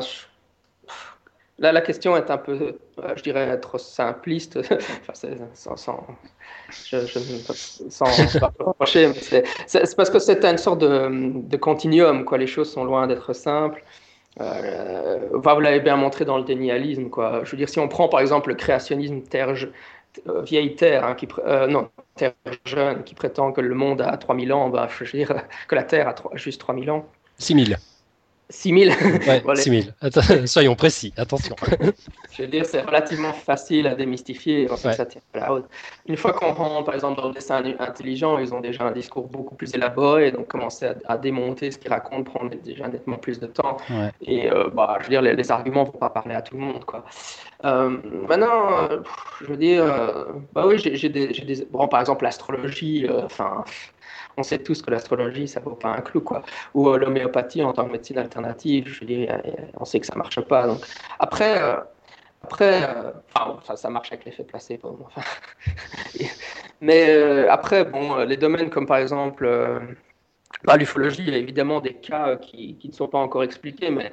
Là, la question est un peu, euh, je dirais, trop simpliste. <laughs> enfin, sans, sans, je, je, sans reprocher, c'est parce que c'est une sorte de, de, continuum. Quoi. Les choses sont loin d'être simples. Euh, vous l'avez bien montré dans le dénialisme. Quoi. Je veux dire, si on prend par exemple le créationnisme terre, euh, vieille Terre, hein, qui, euh, non, Terre jeune, qui prétend que le monde a 3000 ans, dire <laughs> que la Terre a juste 3000 ans. 6000. 6000 ouais, <laughs> 6000. <laughs> soyons précis, attention. Je veux dire, c'est relativement facile à démystifier. ça tient la haute. Une fois qu'on rentre, par exemple, dans le dessin intelligent, ils ont déjà un discours beaucoup plus élaboré, donc commencer à, démonter ce qu'ils racontent prend déjà nettement plus de temps. Et euh, bah, je veux dire, les, arguments ne vont pas parler à tout le monde. Quoi. Euh, maintenant, euh, je veux dire, bah oui, j'ai des, des, Bon, par exemple, l'astrologie, enfin on sait tous que l'astrologie, ça vaut pas un clou, quoi. Ou euh, l'homéopathie en tant que médecine alternative, je veux dire, on sait que ça marche pas. Donc après, euh, après, euh, ça marche avec l'effet placebo. Enfin. <laughs> Mais après, bon, les domaines comme par exemple bah, l'ufologie, il y a évidemment des cas qui, qui ne sont pas encore expliqués, mais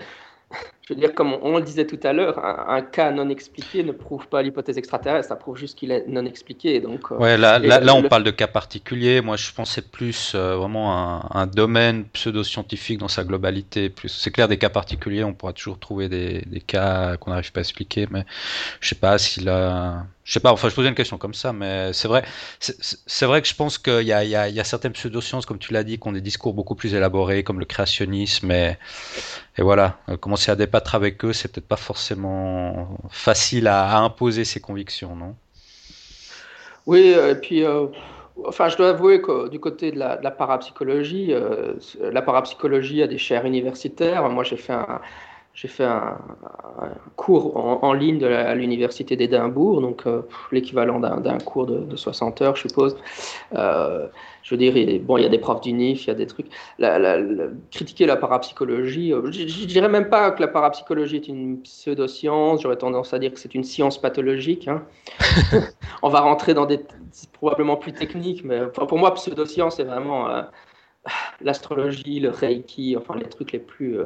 je veux dire, comme on, le disait tout à l'heure, un, cas non expliqué ne prouve pas l'hypothèse extraterrestre, ça prouve juste qu'il est non expliqué. Donc, euh, ouais, là, là, on parle de cas particuliers. Moi, je pensais plus euh, vraiment à un, domaine pseudo-scientifique dans sa globalité. Plus, c'est clair, des cas particuliers, on pourra toujours trouver des, des cas qu'on n'arrive pas à expliquer, mais je sais pas s'il a je sais pas, enfin je posais une question comme ça, mais c'est vrai, c'est vrai que je pense qu'il y a, certaines pseudosciences, comme tu l'as dit, qui ont des discours beaucoup plus élaborés, comme le créationnisme, et, voilà, euh, commencer à débattre avec eux, c'est peut-être pas forcément facile à, imposer ses convictions, non? Oui, et puis, euh, enfin je dois avouer que du côté de la, de la parapsychologie, euh, la parapsychologie a des chaires universitaires. Moi j'ai fait un j'ai fait un, cours en, ligne de à l'université d'Édimbourg, donc l'équivalent d'un cours de, 60 heures, je suppose. je veux dire, bon, il y a des profs d'UNIF, il y a des trucs. critiquer la parapsychologie, je, ne dirais même pas que la parapsychologie est une pseudo-science, j'aurais tendance à dire que c'est une science pathologique. Hein. <laughs> On va rentrer dans des probablement plus techniques, mais pour moi, pseudo-science, c'est vraiment l'astrologie, le reiki, enfin les trucs les plus, euh,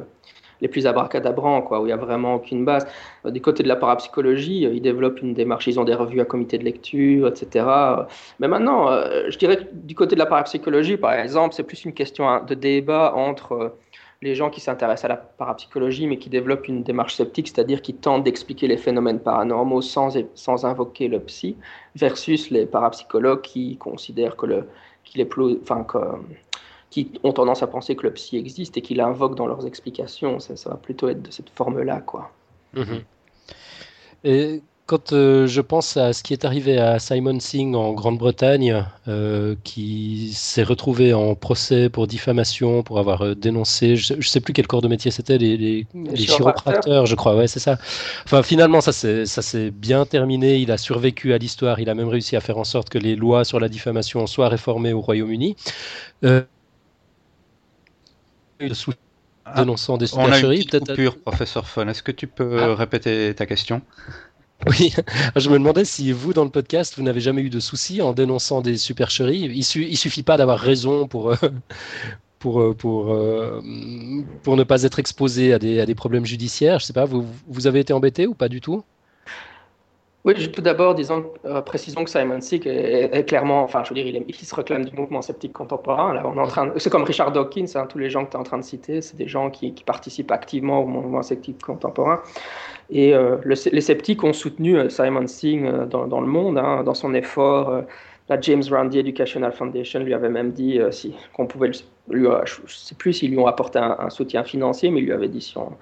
les plus abracadabrants, quoi, où il n'y a vraiment aucune base. Euh, du côté de la parapsychologie, euh, ils développent une démarche, ils ont des revues à comité de lecture, etc. Mais maintenant, je dirais que du côté de la parapsychologie, par exemple, c'est plus une question hein, de débat entre les gens qui s'intéressent à la parapsychologie, mais qui développent une démarche sceptique, c'est-à-dire qui tentent d'expliquer les phénomènes paranormaux sans, sans invoquer le psy, versus les parapsychologues qui considèrent que le, qu'il est plus, que, qui ont tendance à penser que le psy existe et qui l'invoquent dans leurs explications. Ça, va plutôt être de cette forme-là, quoi. Mhm. Et quand euh, je pense à ce qui est arrivé à Simon Singh en Grande-Bretagne, euh, qui s'est retrouvé en procès pour diffamation, pour avoir euh, dénoncé, je ne sais plus quel corps de métier c'était, les, les, chiropracteurs, je crois, ouais, c'est ça. Enfin, finalement, ça s'est bien terminé, il a survécu à l'histoire, il a même réussi à faire en sorte que les lois sur la diffamation soient réformées au Royaume-Uni. Ah, dénonçant des supercheries. Une coupure, professeur Fun. Est-ce que tu peux ah. répéter ta question? Oui, <laughs> je me demandais si vous, dans le podcast, vous n'avez jamais eu de soucis en dénonçant des supercheries. Il, ne suffit pas d'avoir raison pour, euh, <laughs> pour, euh, pour, euh, pour ne pas être exposé à des, à des problèmes judiciaires. Je sais pas, vous, vous avez été embêté ou pas du tout? Oui, tout d'abord, disons, euh, précisons que Simon Sick est, clairement, enfin, je veux dire, il, se réclame du mouvement sceptique contemporain. Là, on est en train, c'est comme Richard Dawkins, hein, tous les gens que tu es en train de citer, c'est des gens qui, participent activement au mouvement sceptique contemporain. Et euh, les sceptiques ont soutenu euh, Simon Singh dans, dans, le monde, hein, dans son effort. la James Randi Educational Foundation lui avait même dit qu'on pouvait, lui, je ne sais plus s'ils lui ont apporté un, soutien financier, mais il lui avait dit si on,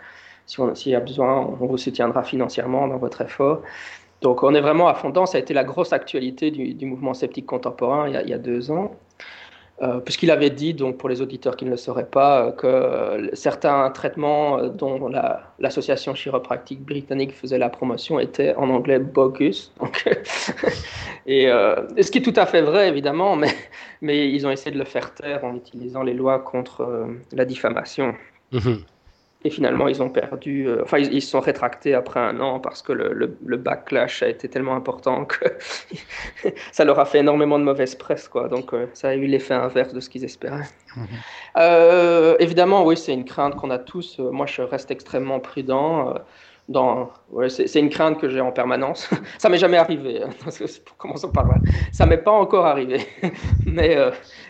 s'il y a besoin, on vous soutiendra financièrement dans votre effort. Donc on est vraiment à fond. Ça a été la grosse actualité du, mouvement sceptique contemporain il y a, deux ans. Euh, puisqu'il avait dit, donc pour les auditeurs qui ne le sauraient pas, euh, que certains traitements euh, dont l'association chiropractique britannique faisait la promotion étaient en anglais bogus. <laughs> <laughs> Et, ce qui est tout à fait vrai, évidemment, mais, ils ont essayé de le faire taire en utilisant les lois contre la diffamation. Mhm. Et finalement, ils ont perdu, euh, enfin, ils, se sont rétractés après un an parce que le, le, backlash a été tellement important que <laughs> ça leur a fait énormément de mauvaise presse, quoi. Donc, euh, ça a eu l'effet inverse de ce qu'ils espéraient. Mhm. Euh, évidemment, oui, c'est une crainte qu'on a tous. Moi, je reste extrêmement prudent. dans, ouais, c'est une crainte que j'ai en permanence. <laughs> ça m'est jamais arrivé. Hein, commençons par là. Ça m'est pas encore arrivé. <laughs> Mais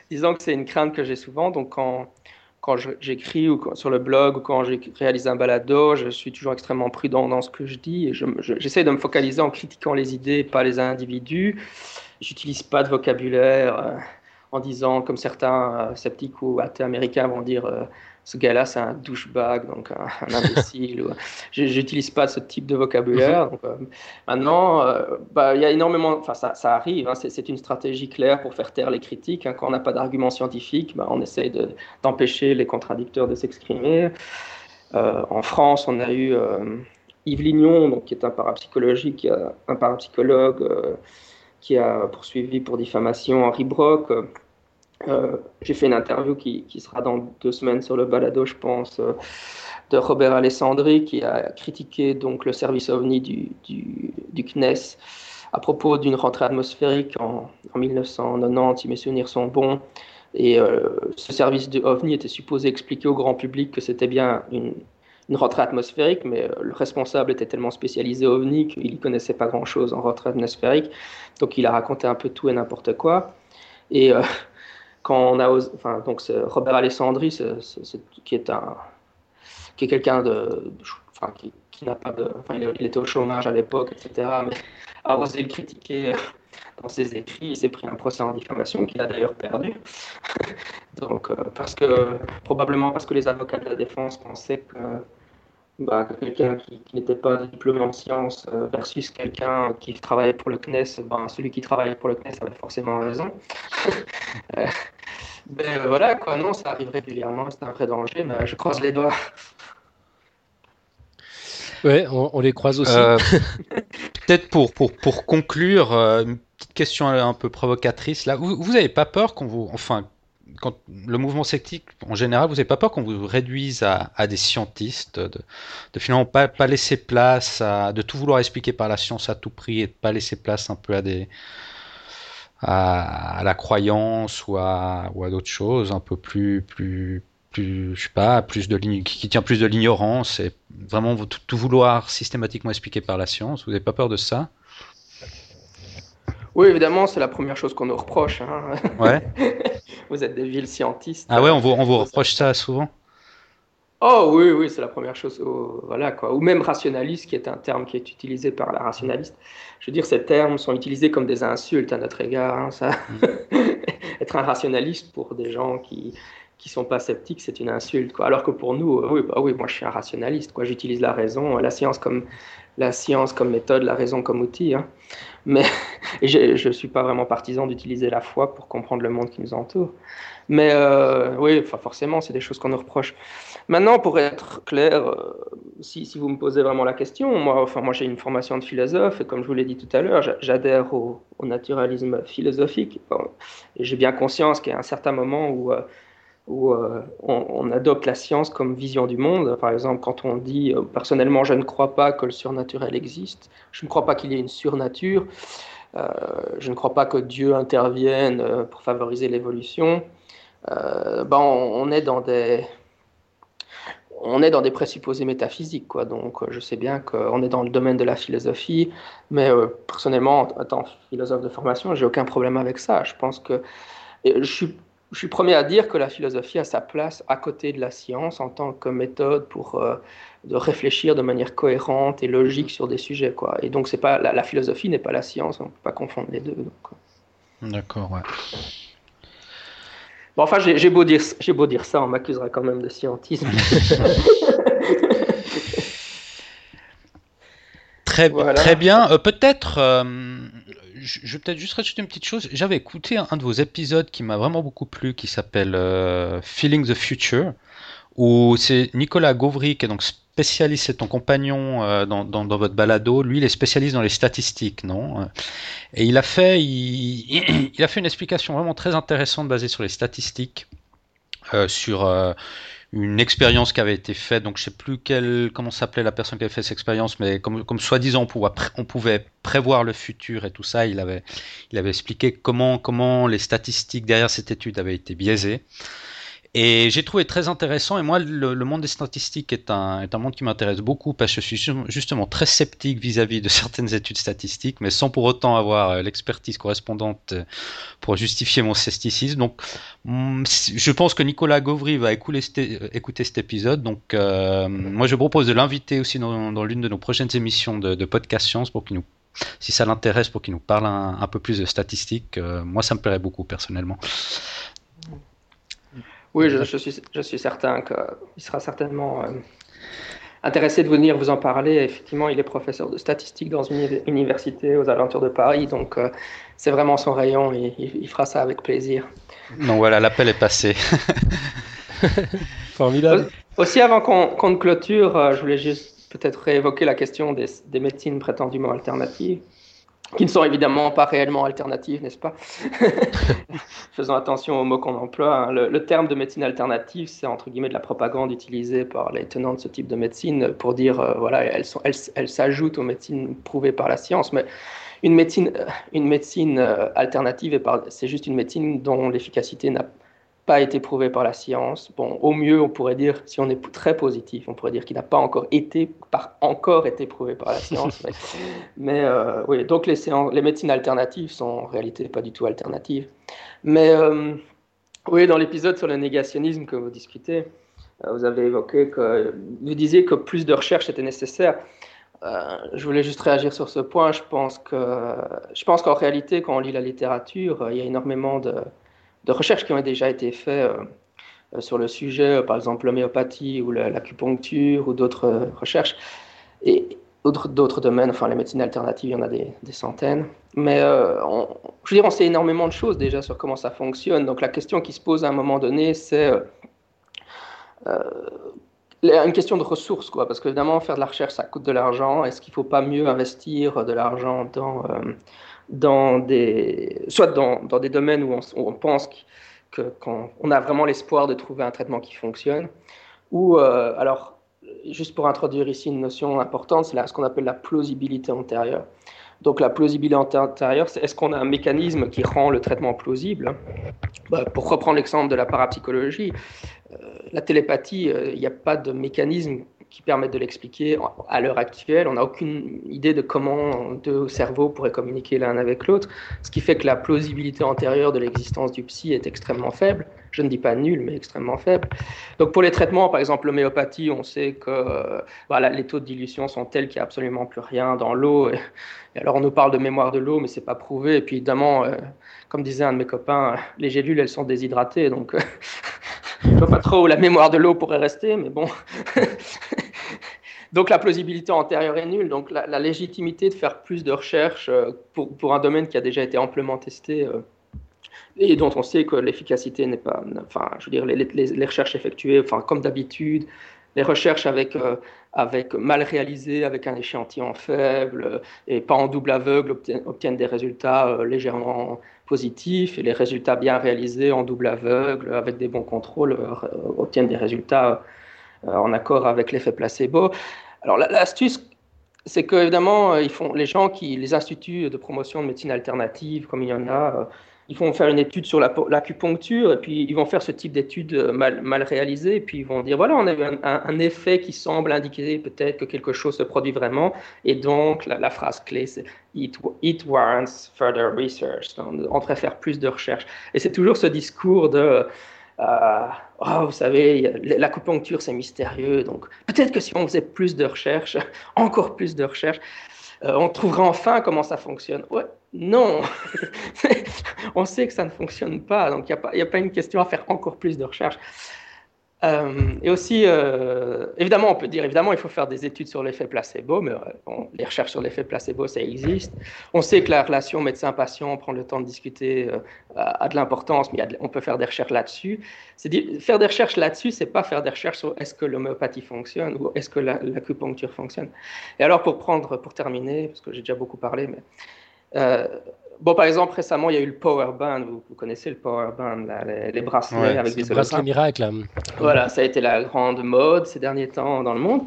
disons que c'est une crainte que j'ai souvent. Donc, quand quand j'écris ou sur le blog ou quand je réalise un balado, je suis toujours extrêmement prudent dans ce que je dis j'essaie de me focaliser en critiquant les idées, pas les individus. J'utilise pas de vocabulaire euh, en disant, comme certains euh, sceptiques ou athées américains vont dire, euh, ce gars-là, c'est un douchebag, donc un, <laughs> imbécile. Je n'utilise pas ce type de vocabulaire. Euh, maintenant, euh, bah, il y a énormément, enfin, ça, arrive, hein, c'est une stratégie claire pour faire taire les critiques. Hein. Quand on n'a pas d'arguments scientifiques, bah, on essaye d'empêcher les contradicteurs de s'exprimer. Euh, en France, on a eu Yves Lignon, qui est un parapsychologique, un parapsychologue qui a poursuivi pour diffamation Henri Brock euh, j'ai fait une interview qui, sera dans deux semaines sur le balado, je pense, euh, de Robert Alessandri, qui a critiqué donc le service OVNI du, du, CNES à propos d'une rentrée atmosphérique en, 1990, si mes souvenirs sont bons. Et euh, ce service de OVNI était supposé expliquer au grand public que c'était bien une, une, rentrée atmosphérique, mais le responsable était tellement spécialisé OVNI qu'il ne connaissait pas grand-chose en rentrée atmosphérique. Donc il a raconté un peu tout et n'importe quoi. Et quand on a enfin donc Robert Alessandri qui est un qui est quelqu'un de, enfin, qui, n'a pas de enfin, il, était au chômage à l'époque etc mais a osé le critiquer <laughs> dans ses écrits il s'est pris un procès en diffamation qu'il a d'ailleurs perdu. <laughs> Donc euh, parce que probablement parce que les avocats de la défense pensaient que bah, quelqu'un qui, n'était pas diplômé en sciences euh, versus quelqu'un qui travaillait pour le CNES, ben, celui qui travaillait pour le CNES avait forcément raison. <laughs> Euh, ben, voilà, quoi, non, ça arrive régulièrement, c'est un vrai danger, mais je croise les doigts. Ouais, on, les croise aussi. <laughs> Peut-être pour, pour, pour conclure, une petite question un peu provocatrice là. Vous, vous avez pas peur qu'on vous, enfin, le mouvement sceptique, en général, vous n'avez pas peur qu'on vous réduise à, des scientistes, de, finalement pas, pas, laisser place à, de tout vouloir expliquer par la science à tout prix et de pas laisser place un peu à des, à, la croyance ou à, d'autres choses un peu plus, plus, plus, je sais pas, plus de qui, qui tient plus de l'ignorance et vraiment tout, vouloir systématiquement expliquer par la science. Vous n'avez pas peur de ça? Oui, évidemment, c'est la première chose qu'on nous reproche. Hein. Ouais. <laughs> vous êtes des villes scientistes. Ah ouais, on vous, on vous reproche ça souvent? Oh oui, oui, c'est la première chose. voilà quoi. Ou même rationaliste, qui est un terme qui est utilisé par la rationaliste. Je veux dire, ces termes sont utilisés comme des insultes à notre égard. Hein, ça. Mm. <laughs> Être un rationaliste pour des gens qui qui sont pas sceptiques, c'est une insulte. Quoi. Alors que pour nous, euh, oui, bah oui, moi je suis un rationaliste. Quoi. J'utilise la raison, la science comme la science comme méthode, la raison comme outil. Hein. Mais <laughs> je ne suis pas vraiment partisan d'utiliser la foi pour comprendre le monde qui nous entoure. Mais euh, oui, forcément, c'est des choses qu'on nous reproche. Maintenant, pour être clair, euh, si, si, vous me posez vraiment la question, moi, enfin, moi j'ai une formation de philosophe et comme je vous l'ai dit tout à l'heure, j'adhère au, naturalisme philosophique. et j'ai bien conscience qu'il y a un certain moment où euh, où euh, on, adopte la science comme vision du monde. Par exemple, quand on dit euh, personnellement, je ne crois pas que le surnaturel existe, je ne crois pas qu'il y ait une surnature, euh, je ne crois pas que Dieu intervienne pour favoriser l'évolution, ben on, est dans des on est dans des présupposés métaphysiques, quoi. Donc, je sais bien qu'on est dans le domaine de la philosophie, mais personnellement, en tant que philosophe de formation, j'ai aucun problème avec ça. Je pense que je suis je suis premier à dire que la philosophie a sa place à côté de la science en tant que méthode pour euh, de réfléchir de manière cohérente et logique sur des sujets. Quoi. Et donc, c'est pas, la, philosophie n'est pas la science, on ne peut pas confondre les deux. Euh. D'accord, ouais. Bon, enfin, j'ai beau, dire, beau dire ça, on m'accusera quand même de scientisme. <laughs> très, très bien. Euh, peut-être je vais peut-être juste rajouter une petite chose. J'avais écouté un, de vos épisodes qui m'a vraiment beaucoup plu, qui s'appelle euh, Feeling the Future, où c'est Nicolas Gauvry, qui est donc spécialiste, c'est ton compagnon euh, dans, dans, votre balado. Lui, il est spécialiste dans les statistiques, non Et il a fait, il, a fait une explication vraiment très intéressante basée sur les statistiques, euh, sur une expérience qui avait été faite, donc je sais plus quelle, comment s'appelait la personne qui avait fait cette expérience, mais comme, comme soi-disant on pouvait, on pouvait prévoir le futur et tout ça, il avait, il avait expliqué comment, comment les statistiques derrière cette étude avaient été biaisées. Et j'ai trouvé très intéressant, et moi, le, monde des statistiques est un, est un monde qui m'intéresse beaucoup parce que je suis justement très sceptique vis-à-vis de <laughs> certaines études statistiques, mais sans pour autant avoir euh, l'expertise correspondante euh, pour justifier mon scepticisme. Donc, mm, je pense que Nicolas Gauvry va écouter, euh, écouter cet épisode. Donc, moi, je propose de l'inviter aussi dans, l'une de nos prochaines émissions de, podcast science pour qu'il nous si ça l'intéresse pour qu'il nous parle un, peu plus de statistiques, moi ça me plairait beaucoup personnellement. Oui, je, suis, je suis certain qu'il sera certainement euh, intéressé de venir vous en parler. Effectivement, il est professeur de statistique dans une université aux alentours de Paris, donc euh, c'est vraiment son rayon il, fera ça avec plaisir. Donc voilà, l'appel est passé. <laughs> Formidable. Aussi, avant qu'on ne clôture, euh, je voulais juste peut-être réévoquer la question des, des médecines prétendument alternatives qui ne sont évidemment pas réellement alternatives, n'est-ce pas <laughs> Faisons attention aux mots qu'on emploie. Hein. Le, terme de médecine alternative, c'est entre guillemets de la propagande utilisée par les tenants de ce type de médecine pour dire, euh, voilà, elles, s'ajoutent aux médecines prouvées par la science. Mais une médecine, une médecine euh, alternative, c'est juste une médecine dont l'efficacité n'a pas été prouvé par la science. Bon, au mieux, on pourrait dire, si on est très positif, on pourrait dire qu'il n'a pas encore été, par, encore été prouvé par la <laughs> science. mais, euh, oui, donc les, les médecines alternatives sont en réalité pas du tout alternatives. Mais euh, oui, dans l'épisode sur le négationnisme que vous discutez, euh, vous avez évoqué que vous disiez que plus de recherche était nécessaire. je voulais juste réagir sur ce point. Je pense que, je pense qu'en réalité, quand on lit la littérature, il y a énormément de de recherches qui ont déjà été faites euh, euh, sur le sujet, euh, par exemple l'homéopathie ou l'acupuncture ou d'autres recherches. Et d'autres domaines, enfin les médecines alternatives, il y en a des, centaines. Mais je veux dire, on sait énormément de choses déjà sur comment ça fonctionne. Donc la question qui se pose à un moment donné, c'est une question de ressources, quoi, parce qu'évidemment, faire de la recherche, ça coûte de l'argent. Est-ce qu'il ne faut pas mieux investir de l'argent dans, dans des, soit dans, dans, des domaines où on, pense qu'on a vraiment l'espoir de trouver un traitement qui fonctionne, ou euh, alors, juste pour introduire ici une notion importante, c'est ce qu'on appelle la plausibilité antérieure. Donc la plausibilité antérieure, c'est est-ce qu'on a un mécanisme qui rend le traitement plausible? Bah, Pour reprendre l'exemple de la parapsychologie, euh, la télépathie, il euh, n'y a pas de mécanisme qui permettent de l'expliquer à l'heure actuelle. On n'a aucune idée de comment deux cerveaux pourraient communiquer l'un avec l'autre, ce qui fait que la plausibilité antérieure de l'existence du psy est extrêmement faible. Je ne dis pas nulle, mais extrêmement faible. Donc pour les traitements, par exemple l'homéopathie, on sait que voilà, les taux de dilution sont tels qu'il n'y a absolument plus rien dans l'eau. Et, alors on nous parle de mémoire de l'eau, mais c'est pas prouvé. Et puis évidemment, euh, comme disait un de mes copains, les gélules, elles sont déshydratées, donc <laughs> je ne vois pas trop où la mémoire de l'eau pourrait rester, mais bon. <laughs> donc la plausibilité antérieure est nulle. Donc la, légitimité de faire plus de recherches euh, pour, pour, un domaine qui a déjà été amplement testé euh, et dont on sait que l'efficacité n'est pas. Enfin, je veux dire, les, les, recherches effectuées, enfin, comme d'habitude, les recherches avec, euh, avec mal réalisées, avec un échantillon faible et pas en double aveugle obtiennent, des résultats légèrement positifs et les résultats bien réalisés en double aveugle avec des bons contrôles obtiennent des résultats en accord avec l'effet placebo. Alors l'astuce, c'est qu'évidemment, euh, ils font, les gens qui, les instituts de promotion de médecine alternative, comme il y en a, euh, ils vont faire une étude sur l'acupuncture et puis ils vont faire ce type d'étude mal, mal réalisée et puis ils vont dire voilà on a un, un, effet qui semble indiquer peut-être que quelque chose se produit vraiment et donc la, phrase clé c'est it, it, warrants further research on, on préfère plus de recherche et c'est toujours ce discours de euh, oh, vous savez, l'acupuncture, c'est mystérieux. Donc, peut-être que si on faisait plus de recherches, <laughs> encore plus de recherches, euh, on trouverait enfin comment ça fonctionne. Ouais, non, <laughs> on sait que ça ne fonctionne pas. Donc, il n'y a, a, pas une question à faire encore plus de recherches. Euh, et aussi, euh, évidemment, on peut dire, évidemment, il faut faire des études sur l'effet placebo, mais euh, les recherches sur l'effet placebo, ça existe. On sait que la relation médecin-patient, prendre le temps de discuter, a, de l'importance, mais on peut faire des recherches là-dessus. Faire des recherches là-dessus, c'est pas faire des recherches sur est-ce que l'homéopathie fonctionne ou est-ce que l'acupuncture fonctionne. Et alors, pour prendre, pour terminer, parce que j'ai déjà beaucoup parlé, mais Bon, par exemple, récemment, il y a eu le Power Band. Vous, connaissez le Power Band, les, bracelets avec des bracelets miracles. Voilà, ça a été la grande mode ces derniers temps dans le monde.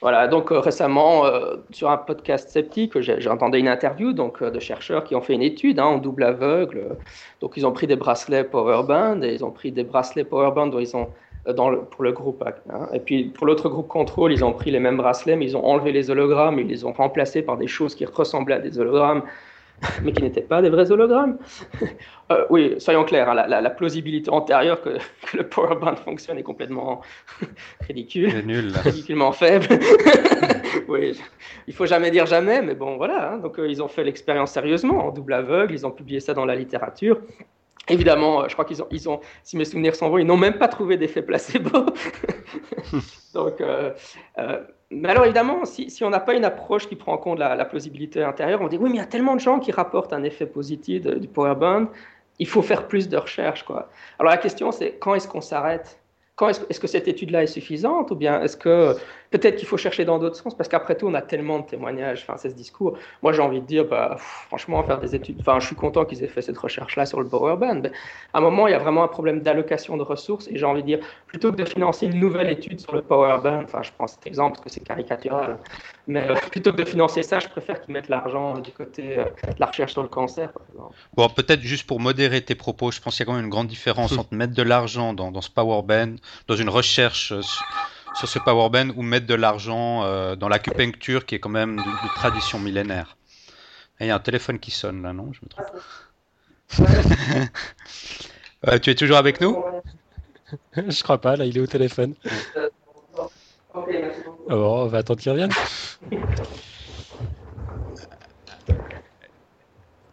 Voilà, donc euh, récemment, euh, sur un podcast sceptique, j'entendais une interview donc, euh, de chercheurs qui ont fait une étude hein, en double aveugle. Donc, ils ont pris des bracelets Power Band et ils ont pris des bracelets Power Band dont ils ont dans le, pour le groupe. Hein. Et puis pour l'autre groupe contrôle, ils ont pris les mêmes bracelets, mais ils ont enlevé les hologrammes, ils les ont remplacés par des choses qui ressemblaient à des hologrammes. <laughs> mais qui n'étaient pas des vrais hologrammes. <laughs> Euh, oui, soyons clairs, hein, la, plausibilité antérieure que, le Power Band fonctionne est complètement <laughs> ridicule, nul, ridiculement faible. oui, il faut jamais dire jamais, mais bon, voilà. Hein. donc euh, ils ont fait l'expérience sérieusement, en double aveugle, ils ont publié ça dans la littérature. Évidemment, euh, je crois qu'ils ont, ils ont, si mes souvenirs sont bons, ils n'ont même pas trouvé d'effet placebo. Donc, euh, euh, mais alors évidemment, si, si on n'a pas une approche qui prend en compte la, plausibilité intérieure, on dit oui, mais il y a tellement de gens qui rapportent un effet positif du power band, il faut faire plus de recherches. Quoi. Alors la question, c'est quand est-ce qu'on s'arrête? Est-ce, que cette étude-là est suffisante? Ou bien est-ce que peut-être qu'il faut chercher dans d'autres sens Parce qu'après tout, on a tellement de témoignages, enfin, c'est ce discours. Moi, j'ai envie de dire, bah, franchement, faire des études. Enfin, je suis content qu'ils aient fait cette recherche-là sur le Power Band. Mais à un moment, il y a vraiment un problème d'allocation de ressources et j'ai envie de dire, plutôt que de financer une nouvelle étude sur le Power Band, enfin, je prends cet exemple parce que c'est caricatural, mais euh, plutôt que de financer ça, je préfère qu'ils mettent l'argent du côté euh, de la recherche sur le cancer, Bon, peut-être juste pour modérer tes propos, je pense qu'il y a quand même une grande différence <laughs> entre mettre de l'argent dans, dans ce Power Band dans une recherche euh, sur ce power band ou mettre de l'argent euh, dans l'acupuncture qui est quand même d'une tradition millénaire. Il y a un téléphone qui sonne là, non? Je me trompe. <laughs> Euh, tu es toujours avec nous? Je crois pas, là il est au téléphone. Oh, on va attendre qu'il revienne.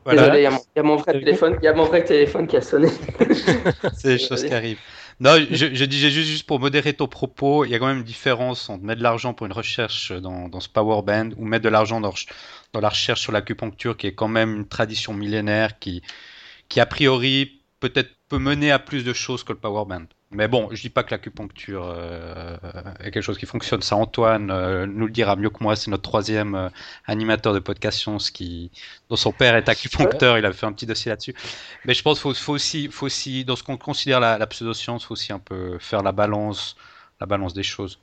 Voilà. il y, a mon vrai téléphone, il y a mon vrai téléphone qui a sonné. <laughs> C'est des choses qui arrivent. Non, je, disais juste, juste pour modérer ton propos, il y a quand même une différence entre mettre de l'argent pour une recherche dans, dans ce power band ou mettre de l'argent dans, dans, la recherche sur l'acupuncture, qui est quand même une tradition millénaire qui, qui a priori peut-être peut mener à plus de choses que le power band. Mais bon, je dis pas que l'acupuncture euh, est quelque chose qui fonctionne. Ça, Antoine euh, nous le dira mieux que moi. C'est notre troisième euh, animateur de podcast Science qui, dont son père est acupuncteur. Il avait fait un petit dossier là-dessus. Mais je pense qu'il faut, aussi, dans ce qu'on considère la, la pseudo-science, faut aussi un peu faire la balance, la balance des choses.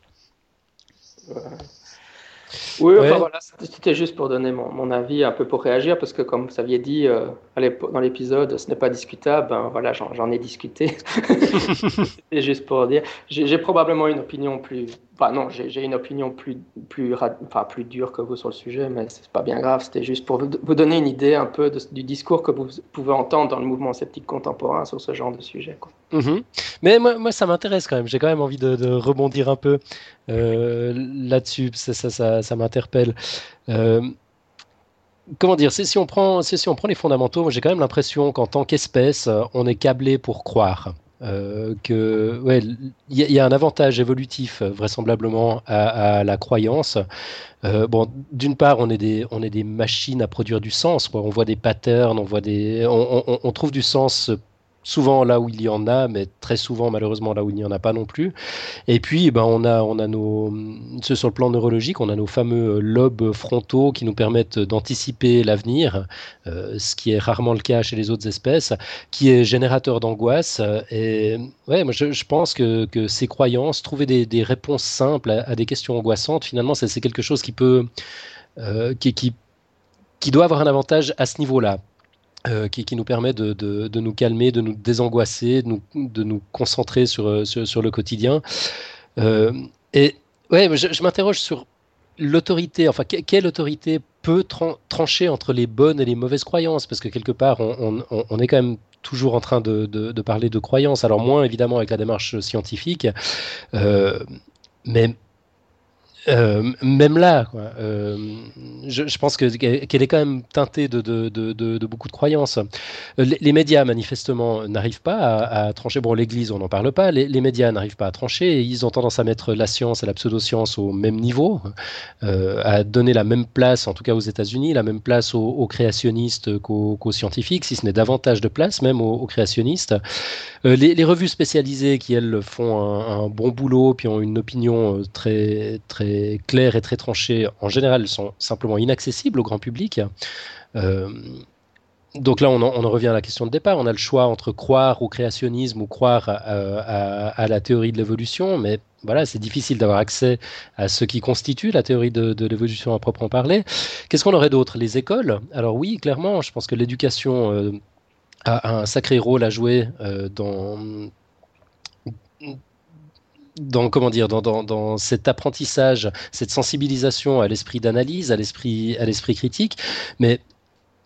Oui, voilà, c'était juste pour donner mon, avis, un peu pour réagir, parce que comme vous aviez dit euh, dans l'épisode, ce n'est pas discutable, ben voilà, j'en ai discuté. <laughs> C'est juste pour dire, j'ai probablement une opinion plus non, j'ai une opinion plus, plus, enfin, plus dure que vous sur le sujet, mais c'est pas bien grave. C'était juste pour vous, donner une idée un peu du discours que vous pouvez entendre dans le mouvement sceptique contemporain sur ce genre de sujet. Mhm. Mais moi, moi ça m'intéresse quand même. J'ai quand même envie de, rebondir un peu euh, là-dessus. Ça, ça, ça, m'interpelle. Euh, comment dire, si on prend, si on prend les fondamentaux, j'ai quand même l'impression qu'en tant qu'espèce, on est câblé pour croire. Euh, que ouais, il y, a un avantage évolutif euh, vraisemblablement à, la croyance. Euh, bon, d'une part, on est des on est des machines à produire du sens. On voit des patterns, on voit des on trouve du sens souvent là où il y en a, mais très souvent malheureusement là où il n'y en a pas non plus. Et puis, ben, on a, on a nos, sur le plan neurologique, on a nos fameux lobes frontaux qui nous permettent d'anticiper l'avenir, euh, ce qui est rarement le cas chez les autres espèces, qui est générateur d'angoisse. Et ouais, moi je, pense que, que, ces croyances, trouver des, des réponses simples à, des questions angoissantes, finalement, c'est quelque chose qui peut, euh, qui, qui, qui doit avoir un avantage à ce niveau-là. Euh, qui, nous permet de, nous calmer, de nous désangoisser, de nous, concentrer sur, euh, sur, le quotidien. Euh, et ouais, je, m'interroge sur l'autorité, enfin, quelle autorité peut trancher entre les bonnes et les mauvaises croyances? Parce que quelque part, on, est quand même toujours en train de, parler de croyances, alors moins évidemment avec la démarche scientifique, mais euh, même là, euh, je, pense qu'elle est quand même teintée de, beaucoup de croyances. Euh, les, médias, manifestement, n'arrivent pas à, trancher. Bon, l'Église, on n'en parle pas. Les, médias n'arrivent pas à trancher. Ils ont tendance à mettre la science et la pseudo-science au même niveau, à donner la même place, en tout cas aux États-Unis, la même place aux, créationnistes qu'aux scientifiques, si ce n'est davantage de place même aux, créationnistes. Les, les, revues spécialisées qui, elles, font un, un, bon boulot, puis ont une opinion très, très claires et très tranchées, en général, sont simplement inaccessibles au grand public. Euh, donc là, on en, revient à la question de départ. On a le choix entre croire au créationnisme ou croire à, la théorie de l'évolution, mais voilà, c'est difficile d'avoir accès à ce qui constitue la théorie de, l'évolution à proprement parler. Qu'est-ce qu'on aurait d'autre? Les écoles? Alors oui, clairement, je pense que l'éducation euh, a un sacré rôle à jouer euh, dans dans comment dire dans, dans, dans, cet apprentissage, cette sensibilisation à l'esprit d'analyse, à l'esprit à l'esprit critique, mais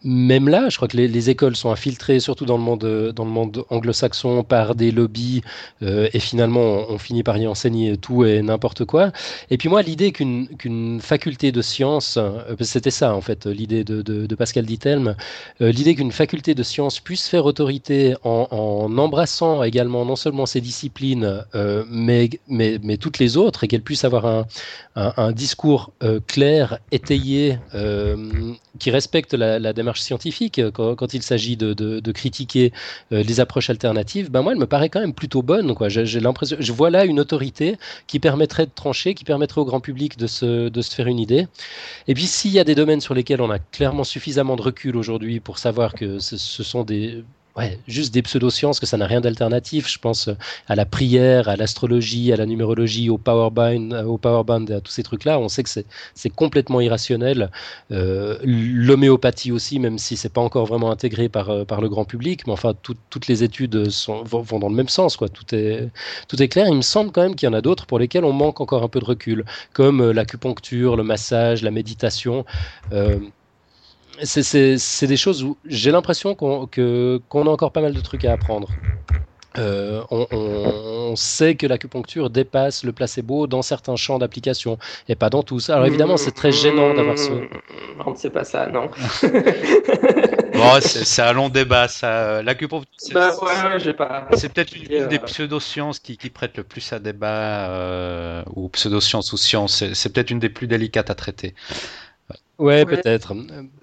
même là, je crois que les, les, écoles sont infiltrées, surtout dans le monde, anglo-saxon, par des lobbies, euh, et finalement, on, finit par y enseigner tout et n'importe quoi. Et puis moi, l'idée qu'une faculté de sciences, euh, c'était ça en fait, l'idée de, Pascal Dittelme, euh, l'idée qu'une faculté de sciences puisse faire autorité en, embrassant également non seulement ces disciplines, mais, toutes les autres, et qu'elle puisse avoir un, discours clair, étayé, qui respecte la démarche scientifique, euh, quand, il s'agit de, critiquer euh, les approches alternatives, ben moi, elle me paraît quand même plutôt bonne. Quoi. J'ai, l'impression, je vois là une autorité qui permettrait de trancher, qui permettrait au grand public de se, faire une idée. Et puis, s'il y a des domaines sur lesquels on a clairement suffisamment de recul aujourd'hui pour savoir que ce sont des ouais, juste des pseudosciences, que ça n'a rien d'alternatif. Je pense euh, à la prière, à l'astrologie, à la numérologie, au powerband, euh, au powerband, à tous ces trucs-là. On sait que c'est complètement irrationnel. Euh, L'homéopathie aussi, même si c'est pas encore vraiment intégré par, par le grand public, mais enfin, tout, toutes les études vont, dans le même sens. Quoi. Tout, est, tout est clair. Il me semble quand même qu'il y en a d'autres pour lesquels on manque encore un peu de recul, comme l'acupuncture, le massage, la méditation. C'est des choses où j'ai l'impression qu'on a encore pas mal de trucs à apprendre. Euh, on, sait que l'acupuncture dépasse le placebo dans certains champs d'application et pas dans tous. Alors évidemment, c'est très gênant d'avoir ce. On ne sait pas ça, non. <laughs> bon, c'est un long débat, ça. L'acupuncture, c'est bah, ouais, peut-être une, des pseudosciences qui, qui prête le plus à débat, euh, ou pseudosciences ou sciences. C'est peut-être une des plus délicates à traiter. Ouais, peut-être.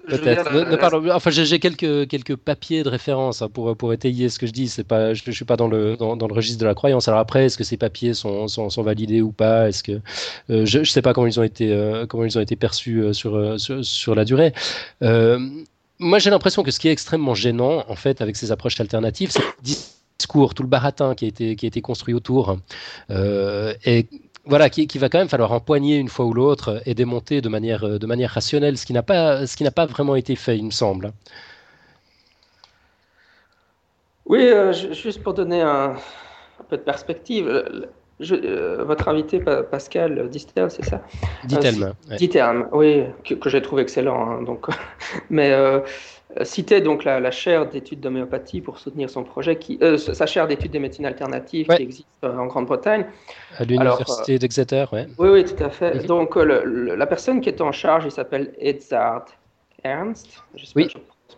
Peut-être. Enfin, j'ai quelques, quelques papiers de référence hein, pour, pour étayer ce que je dis. C'est pas, je ne suis pas dans le, dans, le registre de la croyance. Alors après, est-ce que ces papiers sont, sont, sont validés ou pas? Est-ce que euh, je ne sais pas comment ils ont été, euh, comment ils ont été perçus euh, sur, sur, la durée. moi, j'ai l'impression que ce qui est extrêmement gênant, en fait, avec ces approches alternatives, c'est le discours, tout le baratin qui a été, qui a été construit autour. et voilà, qui, va quand même falloir empoigner une fois ou l'autre et démonter de manière, de manière rationnelle, ce qui n'a pas, ce qui n'a pas vraiment été fait, il me semble. Oui, euh, juste pour donner un, peu de perspective, euh, votre invité Pascal Distel, c'est ça? Ditelme. Euh, oui, que, j'ai trouvé excellent. Hein, donc, <laughs> mais euh, citait donc la, chaire d'études d'homéopathie pour soutenir son projet, qui, euh, sa chaire d'études des médecines alternatives qui existe euh, en Grande-Bretagne. À l'université d'Exeter, oui. Oui, oui, tout à fait. Mhm. Donc la personne qui était en charge, il s'appelle Edzard Ernst, je ne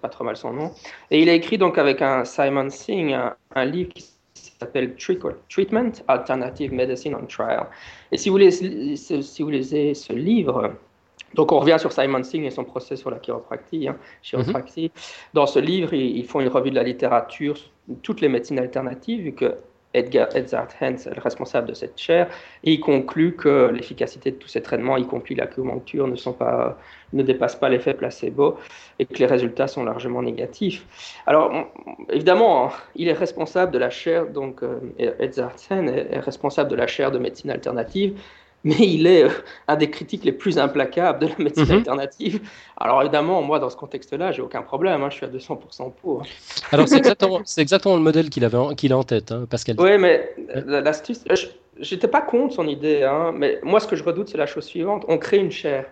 pas trop mal son nom, et il a écrit donc avec un Simon Singh un, livre qui s'appelle Treatment Alternative Medicine on Trial. Et si vous lisez, si vous lisez ce livre, donc on revient sur Simon Singh et son procès sur la chiropractie. Hein, chiropractie. Dans ce livre, ils, font une revue de la littérature, toutes les médecines alternatives, vu que Edgar Edzard Hens est le responsable de cette chaire, et il conclut que l'efficacité de tous ces traitements, y compris l'acupuncture, ne, sont pas, ne dépasse pas l'effet placebo et que les résultats sont largement négatifs. Alors, évidemment, il est responsable de la chaire, donc euh, Edzard Hens est responsable de la chaire de médecine alternative, mais il est euh, un des critiques les plus implacables de la médecine mhm. alternative. Alors évidemment, moi, dans ce contexte-là, j'ai aucun problème, hein, je suis à 200% pour. Alors c'est exactement, exactement, le modèle qu'il qu'il a en tête, hein, Pascal. Oui, mais l'astuce, euh, j'étais pas contre son idée, hein, mais moi, ce que je redoute, c'est la chose suivante on crée une chaire.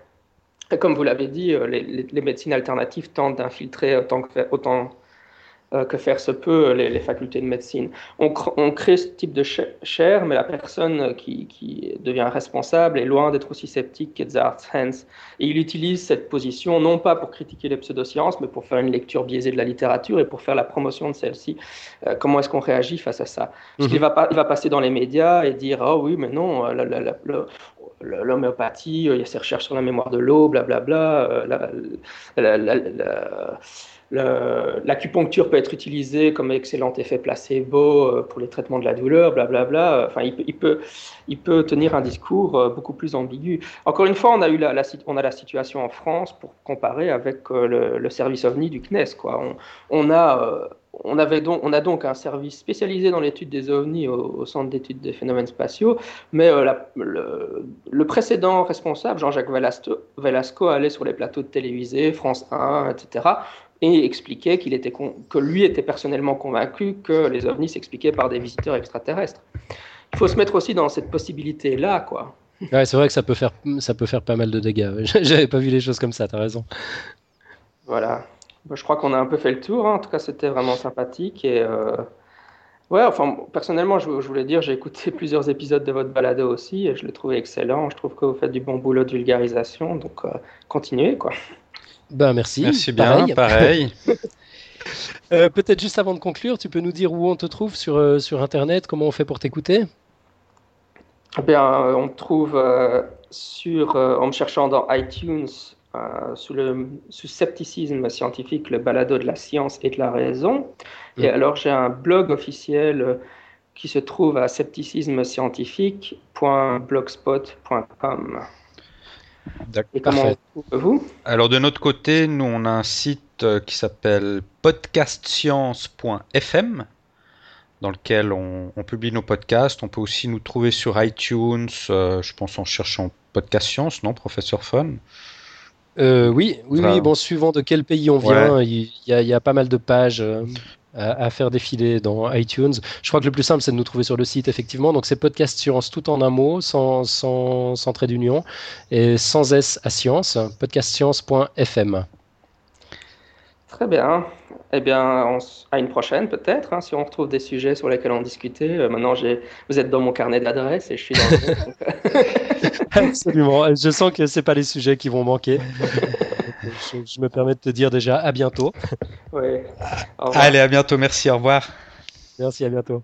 Et comme vous l'avez dit, euh, les, médecines alternatives tentent d'infiltrer autant que, autant que faire se peut les, facultés de médecine. On, crée ce type de chair, mais la personne qui, devient responsable est loin d'être aussi sceptique qu'Edzard Hans. Et il utilise cette position non pas pour critiquer les pseudosciences, mais pour faire une lecture biaisée de la littérature et pour faire la promotion de celle-ci. Euh, comment est-ce qu'on réagit face à ça? Parce qu'il mhm. va, il va passer dans les médias et dire Ah oui, mais non, l'homéopathie, il y a ces recherches sur la mémoire de l'eau, blablabla. Euh, L'acupuncture peut être utilisée comme excellent effet placebo euh, pour les traitements de la douleur, blablabla. Enfin, il peut, il peut, tenir un discours euh, beaucoup plus ambigu. Encore une fois, on a, eu la, on a la situation en France pour comparer avec euh, le, service OVNI du CNES. Quoi. On, a, on, avait donc, on a donc un service spécialisé dans l'étude des ovnis au, Centre d'études des phénomènes spatiaux, mais le, précédent responsable, Jean-Jacques Velasco, Velasco, allait sur les plateaux de télévisés, France 1, etc., et expliquait qu'il était que lui était personnellement convaincu que les ovnis s'expliquaient par des visiteurs extraterrestres. Il faut se mettre aussi dans cette possibilité-là, quoi. Ouais, c'est vrai que ça peut faire ça peut faire pas mal de dégâts. <laughs> J'avais pas vu les choses comme ça. T'as raison. Voilà. Je crois qu'on a un peu fait le tour. Hein. En tout cas, c'était vraiment sympathique et euh, ouais. Enfin, personnellement, je, voulais dire, j'ai écouté <laughs> plusieurs épisodes de votre balado aussi et je l'ai trouvé excellent. Je trouve que vous faites du bon boulot de vulgarisation, donc euh, continuez, quoi. Ben merci. Merci bien, pareil. <laughs> Euh, peut-être juste avant de conclure, tu peux nous dire où on te trouve sur, euh, sur Internet, comment on fait pour t'écouter? Eh bien, euh, On te trouve sur, en me cherchant dans iTunes sous le sous scepticisme scientifique, le balado de la science et de la raison. Et mm. alors j'ai un blog officiel qui se trouve à scepticismescientifique.blogspot.com. Vous Alors de notre côté, nous on a un site euh, qui s'appelle podcastscience.fm dans lequel on, publie nos podcasts. On peut aussi nous trouver sur iTunes, euh, je pense en cherchant Podcast Science, non, Professeur Fun? Euh, oui, oui, oui, bon, suivant de quel pays on vient, il y, a pas mal de pages à, faire défiler dans iTunes. Je crois que le plus simple, c'est de nous trouver sur le site, effectivement. Donc, c'est Podcast Science tout en un mot, sans, sans, sans trait d'union, et sans S à science, podcastscience.fm. Très bien. Eh bien, on, à une prochaine peut-être, hein, si on retrouve des sujets sur lesquels on discutait. Euh, maintenant, vous êtes dans mon carnet d'adresses et je suis dans le... <laughs> Absolument. Je sens que ce pas les sujets qui vont manquer. <laughs> je, me permets de te dire déjà à bientôt. Oui. Allez, à bientôt. Merci. Au revoir. Merci, à bientôt.